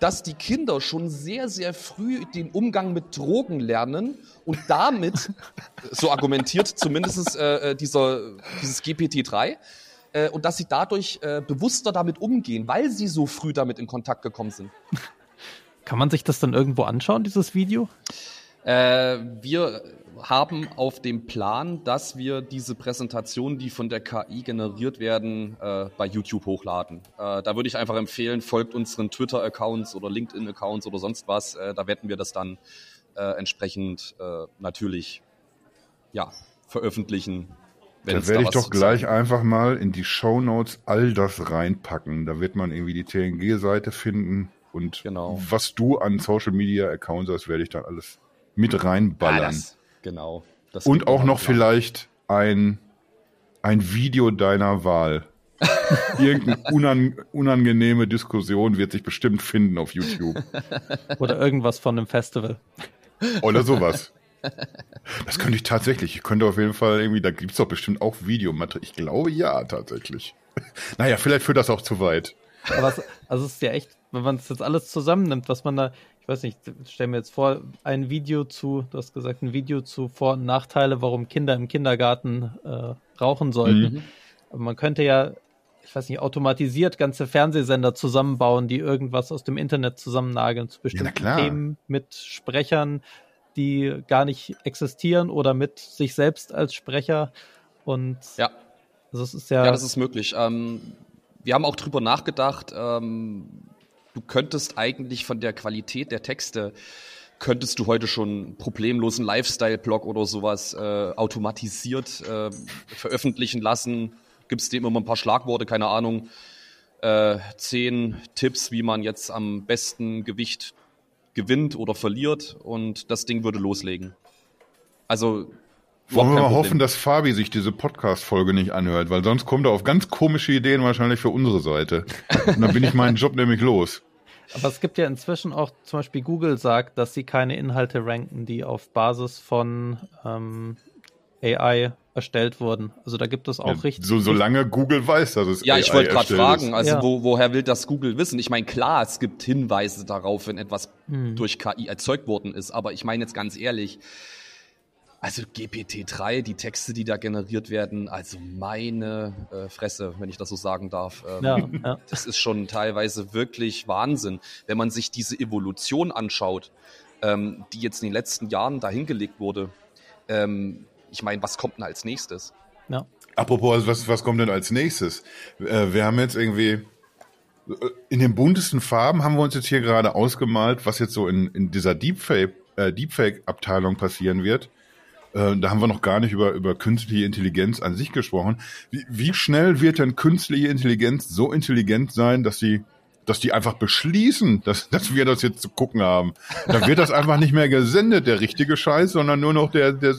dass die Kinder schon sehr, sehr früh den Umgang mit Drogen lernen und damit, (laughs) so argumentiert zumindest äh, äh, dieser, dieses GPT-3, äh, und dass sie dadurch äh, bewusster damit umgehen, weil sie so früh damit in Kontakt gekommen sind. Kann man sich das dann irgendwo anschauen, dieses Video? Äh, wir haben auf dem Plan, dass wir diese Präsentationen, die von der KI generiert werden, äh, bei YouTube hochladen. Äh, da würde ich einfach empfehlen, folgt unseren Twitter-Accounts oder LinkedIn-Accounts oder sonst was. Äh, da werden wir das dann äh, entsprechend äh, natürlich ja, veröffentlichen. Da werde ich doch gleich sagen. einfach mal in die Show Notes all das reinpacken. Da wird man irgendwie die TNG-Seite finden und genau. was du an Social Media Accounts hast, werde ich dann alles mit reinballern. Ja, das, Genau. Und auch noch klar. vielleicht ein, ein Video deiner Wahl. (laughs) Irgendeine unan, unangenehme Diskussion wird sich bestimmt finden auf YouTube. (laughs) Oder irgendwas von einem Festival. Oder sowas. (laughs) Das könnte ich tatsächlich. Ich könnte auf jeden Fall irgendwie, da gibt es doch bestimmt auch Videomaterial. Ich glaube ja, tatsächlich. Naja, vielleicht führt das auch zu weit. Aber es, also es ist ja echt, wenn man es jetzt alles zusammennimmt, was man da, ich weiß nicht, stell mir jetzt vor, ein Video zu, du hast gesagt, ein Video zu Vor- und Nachteile, warum Kinder im Kindergarten äh, rauchen sollten. Mhm. Aber man könnte ja, ich weiß nicht, automatisiert ganze Fernsehsender zusammenbauen, die irgendwas aus dem Internet zusammennageln zu bestimmten ja, Themen mit Sprechern, die gar nicht existieren oder mit sich selbst als Sprecher. Und ja. Also es ist ja. Ja, das ist möglich. Ähm, wir haben auch drüber nachgedacht, ähm, du könntest eigentlich von der Qualität der Texte könntest du heute schon problemlosen Lifestyle-Blog oder sowas äh, automatisiert äh, veröffentlichen lassen. Gibst dem immer ein paar Schlagworte, keine Ahnung, äh, zehn Tipps, wie man jetzt am besten Gewicht gewinnt oder verliert und das Ding würde loslegen. Also wollen wir mal hoffen, dass Fabi sich diese Podcast-Folge nicht anhört, weil sonst kommt er auf ganz komische Ideen wahrscheinlich für unsere Seite. Und dann bin ich meinen Job nämlich los. Aber es gibt ja inzwischen auch, zum Beispiel Google sagt, dass sie keine Inhalte ranken, die auf Basis von ähm, AI erstellt wurden. Also da gibt es auch ja, richtig. So, solange Google weiß, dass es Ja, AI ich wollte gerade fragen, also ja. wo, woher will das Google wissen? Ich meine, klar, es gibt Hinweise darauf, wenn etwas hm. durch KI erzeugt worden ist, aber ich meine jetzt ganz ehrlich, also GPT-3, die Texte, die da generiert werden, also meine äh, Fresse, wenn ich das so sagen darf. Ähm, ja, ja. Das ist schon teilweise wirklich Wahnsinn. Wenn man sich diese Evolution anschaut, ähm, die jetzt in den letzten Jahren dahingelegt wurde, ähm, ich meine, was kommt denn als nächstes? Ja. Apropos, was, was kommt denn als nächstes? Äh, wir haben jetzt irgendwie äh, in den buntesten Farben haben wir uns jetzt hier gerade ausgemalt, was jetzt so in, in dieser Deepfake, äh, Deepfake-Abteilung passieren wird. Äh, da haben wir noch gar nicht über, über künstliche Intelligenz an sich gesprochen. Wie, wie schnell wird denn künstliche Intelligenz so intelligent sein, dass sie dass die einfach beschließen, dass, (laughs) dass wir das jetzt zu gucken haben. Dann wird das einfach nicht mehr gesendet, der richtige Scheiß, sondern nur noch der, der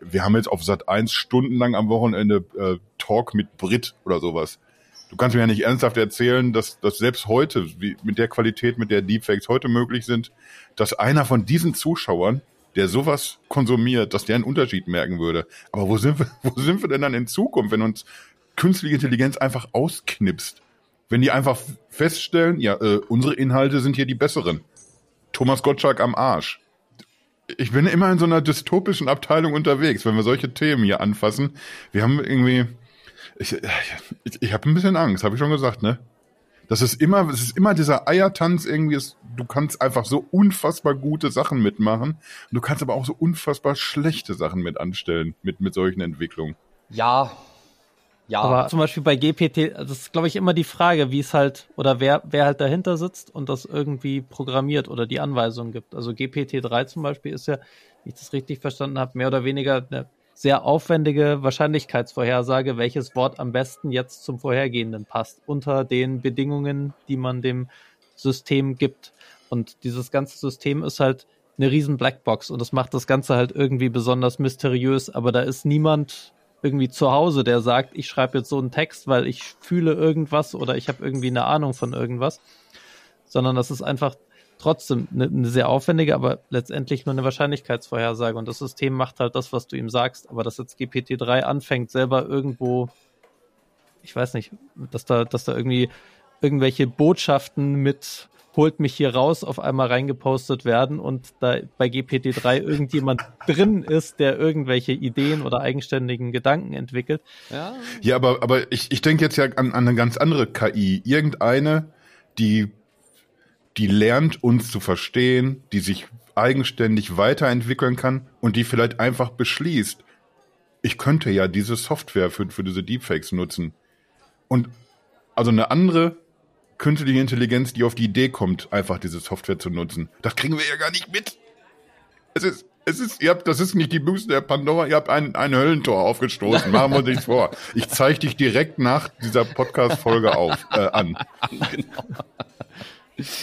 wir haben jetzt auf Sat 1 stundenlang am Wochenende äh, Talk mit Brit oder sowas. Du kannst mir ja nicht ernsthaft erzählen, dass, dass selbst heute, wie, mit der Qualität, mit der Deepfakes heute möglich sind, dass einer von diesen Zuschauern der sowas konsumiert, dass der einen Unterschied merken würde. Aber wo sind wir, (laughs) wo sind wir denn dann in Zukunft, wenn uns künstliche Intelligenz einfach ausknipst? Wenn die einfach feststellen, ja, äh, unsere Inhalte sind hier die besseren. Thomas Gottschalk am Arsch. Ich bin immer in so einer dystopischen Abteilung unterwegs, wenn wir solche Themen hier anfassen. Wir haben irgendwie, ich, ich, ich habe ein bisschen Angst, habe ich schon gesagt, ne? Das ist immer, es ist immer dieser Eiertanz irgendwie. Ist, du kannst einfach so unfassbar gute Sachen mitmachen. Du kannst aber auch so unfassbar schlechte Sachen mit anstellen mit mit solchen Entwicklungen. Ja, Ja. Aber zum Beispiel bei GPT, das ist, glaube ich, immer die Frage, wie es halt, oder wer, wer halt dahinter sitzt und das irgendwie programmiert oder die Anweisungen gibt. Also GPT-3 zum Beispiel ist ja, wenn ich das richtig verstanden habe, mehr oder weniger eine sehr aufwendige Wahrscheinlichkeitsvorhersage, welches Wort am besten jetzt zum vorhergehenden passt, unter den Bedingungen, die man dem System gibt. Und dieses ganze System ist halt eine riesen Blackbox und das macht das Ganze halt irgendwie besonders mysteriös, aber da ist niemand irgendwie zu Hause, der sagt, ich schreibe jetzt so einen Text, weil ich fühle irgendwas oder ich habe irgendwie eine Ahnung von irgendwas, sondern das ist einfach trotzdem eine, eine, sehr aufwendige, aber letztendlich nur eine Wahrscheinlichkeitsvorhersage und das System macht halt das, was du ihm sagst, aber dass jetzt GPT-3 anfängt, selber irgendwo, ich weiß nicht, dass da, dass da irgendwie irgendwelche Botschaften mit holt mich hier raus auf einmal reingepostet werden und da bei GPT-3 irgendjemand (laughs) drin ist, der irgendwelche Ideen oder eigenständigen Gedanken entwickelt. Ja, ja aber, aber ich, ich denke jetzt ja an, an eine ganz andere KI. Irgendeine, die, die lernt, uns zu verstehen, die sich eigenständig weiterentwickeln kann und die vielleicht einfach beschließt, ich könnte ja diese Software für, für diese Deepfakes nutzen. Und also eine andere künstliche Intelligenz, die auf die Idee kommt, einfach diese Software zu nutzen. Das kriegen wir ja gar nicht mit. Es ist, es ist, ihr habt, das ist nicht die Büchse der Pandora, ihr habt ein, ein Höllentor aufgestoßen. Machen wir uns nichts vor. Ich zeige dich direkt nach dieser Podcast-Folge äh, an. (laughs) Genau.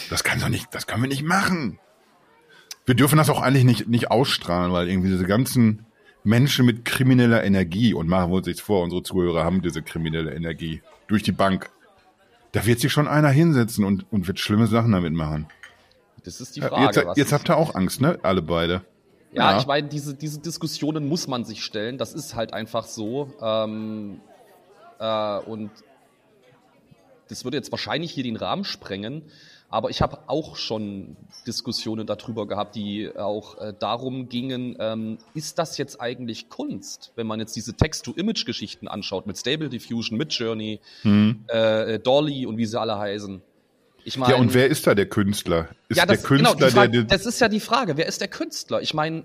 Das kann doch nicht, das können wir nicht machen. Wir dürfen das auch eigentlich nicht, nicht ausstrahlen, weil irgendwie diese ganzen Menschen mit krimineller Energie, und machen wir uns nichts vor, unsere Zuhörer haben diese kriminelle Energie durch die Bank. Da wird sich schon einer hinsetzen und, und wird schlimme Sachen damit machen. Das ist die Frage. Jetzt, jetzt habt ihr auch Angst, ne? Alle beide. Ja, ja. ich meine, diese, diese Diskussionen muss man sich stellen. Das ist halt einfach so. Ähm, äh, und das würde jetzt wahrscheinlich hier den Rahmen sprengen. Aber ich habe auch schon Diskussionen darüber gehabt, die auch äh, darum gingen, ähm, ist das jetzt eigentlich Kunst, wenn man jetzt diese Text-to-Image-Geschichten anschaut, mit Stable Diffusion, mit Journey, hm. äh, Dolly und wie sie alle heißen. Ich mein, ja, und wer ist da der Künstler? Ist ja, das, der Künstler, genau, Frage, der, Das ist ja die Frage, wer ist der Künstler? Ich meine,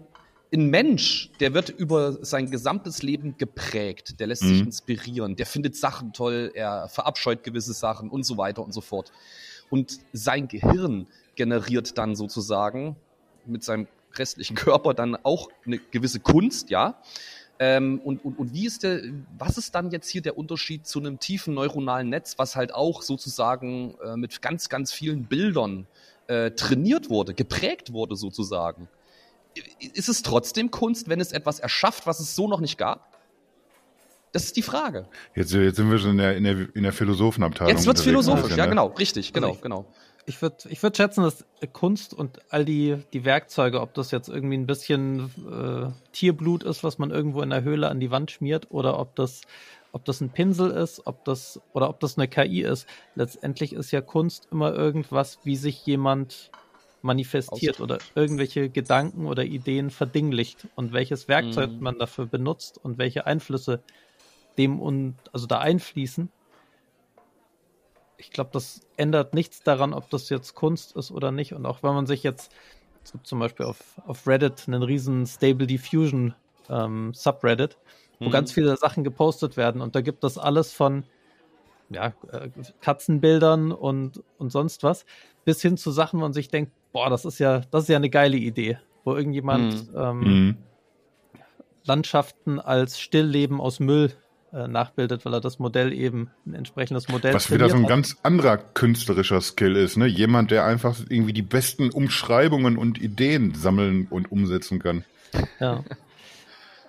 ein Mensch, der wird über sein gesamtes Leben geprägt, der lässt mhm. sich inspirieren, der findet Sachen toll, er verabscheut gewisse Sachen und so weiter und so fort. Und sein Gehirn generiert dann sozusagen mit seinem restlichen Körper dann auch eine gewisse Kunst, ja. Ähm, und, und, und wie ist der, was ist dann jetzt hier der Unterschied zu einem tiefen neuronalen Netz, was halt auch sozusagen äh, mit ganz, ganz vielen Bildern äh, trainiert wurde, geprägt wurde sozusagen? Ist es trotzdem Kunst, wenn es etwas erschafft, was es so noch nicht gab? Das ist die Frage. Jetzt, jetzt sind wir schon in der, in der, in der Philosophenabteilung. Jetzt wird's philosophisch, ja, ne? genau, richtig, genau, also genau. Ich würde ich würd schätzen, dass Kunst und all die, die Werkzeuge, ob das jetzt irgendwie ein bisschen äh, Tierblut ist, was man irgendwo in der Höhle an die Wand schmiert, oder ob das, ob das ein Pinsel ist, ob das, oder ob das eine KI ist. Letztendlich ist ja Kunst immer irgendwas, wie sich jemand manifestiert Aus oder irgendwelche Gedanken oder Ideen verdinglicht und welches Werkzeug mm. man dafür benutzt und welche Einflüsse dem und also da einfließen. Ich glaube, das ändert nichts daran, ob das jetzt Kunst ist oder nicht. Und auch wenn man sich jetzt es gibt zum Beispiel auf, auf Reddit einen riesen Stable Diffusion ähm, Subreddit, wo mhm. ganz viele Sachen gepostet werden. Und da gibt es alles von ja, äh, Katzenbildern und, und sonst was, bis hin zu Sachen, wo man sich denkt, boah, das ist ja, das ist ja eine geile Idee, wo irgendjemand mhm. Ähm, mhm. Landschaften als Stillleben aus Müll äh, nachbildet, weil er das Modell eben, ein entsprechendes Modell Was wieder so ein ganz anderer künstlerischer Skill ist, ne? Jemand, der einfach irgendwie die besten Umschreibungen und Ideen sammeln und umsetzen kann. Ja.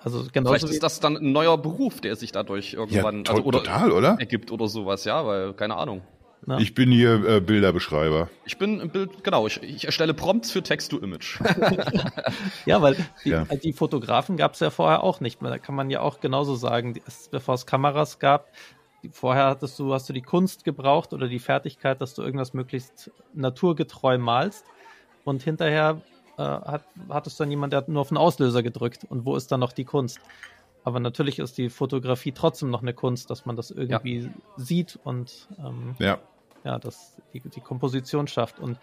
Also genau. Vielleicht ist das dann ein neuer Beruf, der sich dadurch irgendwann ja, to also, oder total, oder? ergibt oder sowas, ja, weil keine Ahnung. Ja. Ich bin hier äh, Bilderbeschreiber. Ich bin Bild, genau, ich, ich erstelle Prompts für Text-to-Image. (laughs) ja, weil die, ja. die Fotografen gab es ja vorher auch nicht. Da kann man ja auch genauso sagen, bevor es Kameras gab, vorher hattest du, hast du die Kunst gebraucht oder die Fertigkeit, dass du irgendwas möglichst naturgetreu malst. Und hinterher äh, hat, hattest du dann jemand, der hat nur auf den Auslöser gedrückt. Und wo ist dann noch die Kunst? Aber natürlich ist die Fotografie trotzdem noch eine Kunst, dass man das irgendwie ja. sieht und ähm, ja ja, das die, die Komposition schafft. Und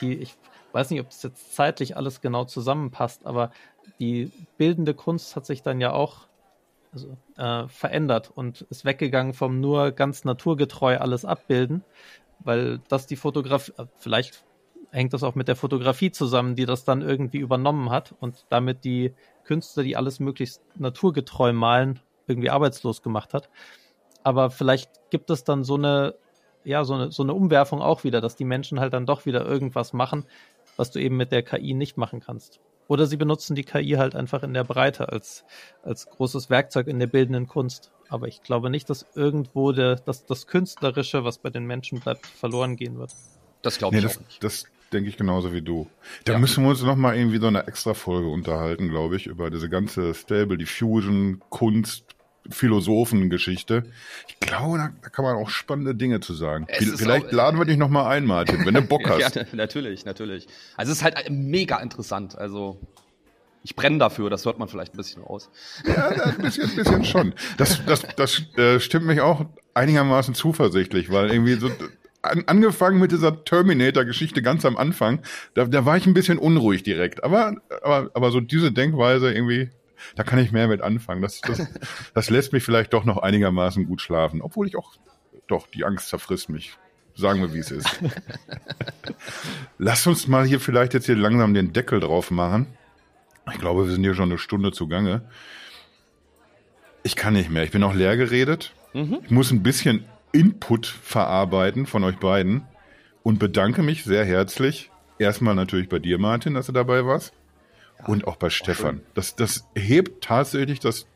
die, ich weiß nicht, ob das jetzt zeitlich alles genau zusammenpasst, aber die bildende Kunst hat sich dann ja auch also, äh, verändert und ist weggegangen vom nur ganz naturgetreu alles abbilden, weil das die Fotografie, äh, vielleicht hängt das auch mit der Fotografie zusammen, die das dann irgendwie übernommen hat und damit die Künstler, die alles möglichst naturgetreu malen, irgendwie arbeitslos gemacht hat. Aber vielleicht gibt es dann so eine, ja, so eine, so eine Umwerfung auch wieder, dass die Menschen halt dann doch wieder irgendwas machen, was du eben mit der KI nicht machen kannst. Oder sie benutzen die KI halt einfach in der Breite als, als großes Werkzeug in der bildenden Kunst. Aber ich glaube nicht, dass irgendwo der, dass das Künstlerische, was bei den Menschen bleibt, verloren gehen wird. Das glaube ich nee, das, auch nicht. Das denke ich genauso wie du. Da Ja. müssen wir uns noch mal irgendwie so eine extra Folge unterhalten, glaube ich, über diese ganze Stable Diffusion, Kunst, Philosophen-Geschichte. Ich glaube, da, da kann man auch spannende Dinge zu sagen. Es Vielleicht auch- laden wir dich noch mal ein, Martin, wenn du Bock (laughs) hast. Ja, natürlich, natürlich. Also es ist halt mega interessant. Also ich brenne dafür, das hört man vielleicht ein bisschen aus. Ja, ja, ein bisschen, ein bisschen schon. Das, das, das äh, stimmt mich auch einigermaßen zuversichtlich, weil irgendwie so an, angefangen mit dieser Terminator-Geschichte ganz am Anfang, da, da war ich ein bisschen unruhig direkt. Aber, aber, aber so diese Denkweise irgendwie, da kann ich mehr mit anfangen. Das, das, (laughs) das lässt mich vielleicht doch noch einigermaßen gut schlafen, obwohl ich auch, doch, die Angst zerfrisst mich. Sagen wir, wie es ist. (laughs) Lass uns mal hier vielleicht jetzt hier langsam den Deckel drauf machen. Ich glaube, wir sind hier schon eine Stunde zugange. Ich kann nicht mehr. Ich bin auch leer geredet. Ich muss ein bisschen Input verarbeiten von euch beiden und bedanke mich sehr herzlich. Erstmal natürlich bei dir, Martin, dass du dabei warst. Und auch bei Stefan. Das, das hebt tatsächlich das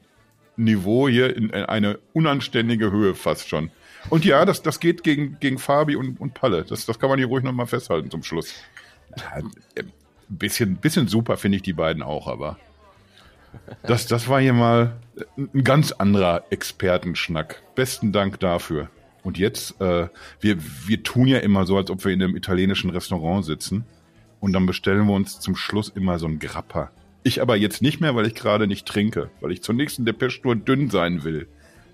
Niveau hier in eine unanständige Höhe fast schon. Und ja, das, das geht gegen, gegen Fabi und, und Palle. Das, das kann man hier ruhig nochmal festhalten zum Schluss. Ja, äh, bisschen, bisschen super finde ich die beiden auch, aber das, das war hier mal ein ganz anderer Expertenschnack. Besten Dank dafür. Und jetzt, äh, wir, wir tun ja immer so, als ob wir in einem italienischen Restaurant sitzen. Und dann bestellen wir uns zum Schluss immer so ein Grappa. Ich aber jetzt nicht mehr, weil ich gerade nicht trinke, weil ich zur nächsten Depeche nur dünn sein will.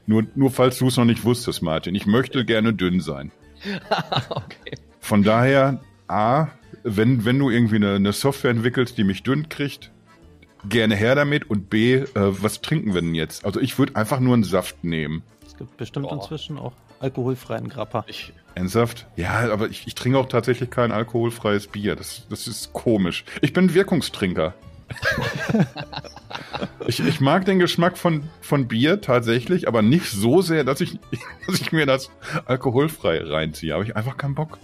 Nur, nur falls du es noch nicht wusstest, Martin. Ich möchte gerne dünn sein. (laughs) okay. Von daher, A, wenn, wenn du irgendwie eine, eine Software entwickelst, die mich dünn kriegt, gerne her damit. Und B, äh, was trinken wir denn jetzt? Also ich würde einfach nur einen Saft nehmen. Es gibt bestimmt Boah. inzwischen auch alkoholfreien Grappa. Ich, Ernsthaft? Ja, aber ich, ich trinke auch tatsächlich kein alkoholfreies Bier. Das, das ist komisch. Ich bin Wirkungstrinker. (laughs) ich, ich mag den Geschmack von, von Bier tatsächlich, aber nicht so sehr, dass ich, (laughs) dass ich mir das alkoholfrei reinziehe. Habe ich einfach keinen Bock.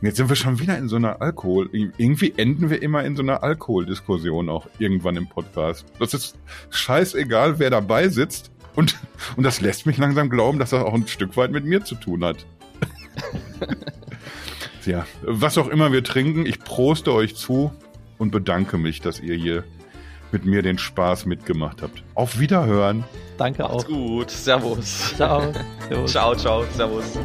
Und Jetzt sind wir schon wieder in so einer Alkohol. Irgendwie enden wir immer in so einer Alkoholdiskussion auch irgendwann im Podcast. Das ist scheißegal, wer dabei sitzt. Und, und das lässt mich langsam glauben, dass das auch ein Stück weit mit mir zu tun hat. (laughs) ja, was auch immer wir trinken, ich proste euch zu und bedanke mich, dass ihr hier mit mir den Spaß mitgemacht habt. Auf Wiederhören. Danke macht's auch. gut. Servus. Ciao. (laughs) Servus. Ciao, ciao. Servus.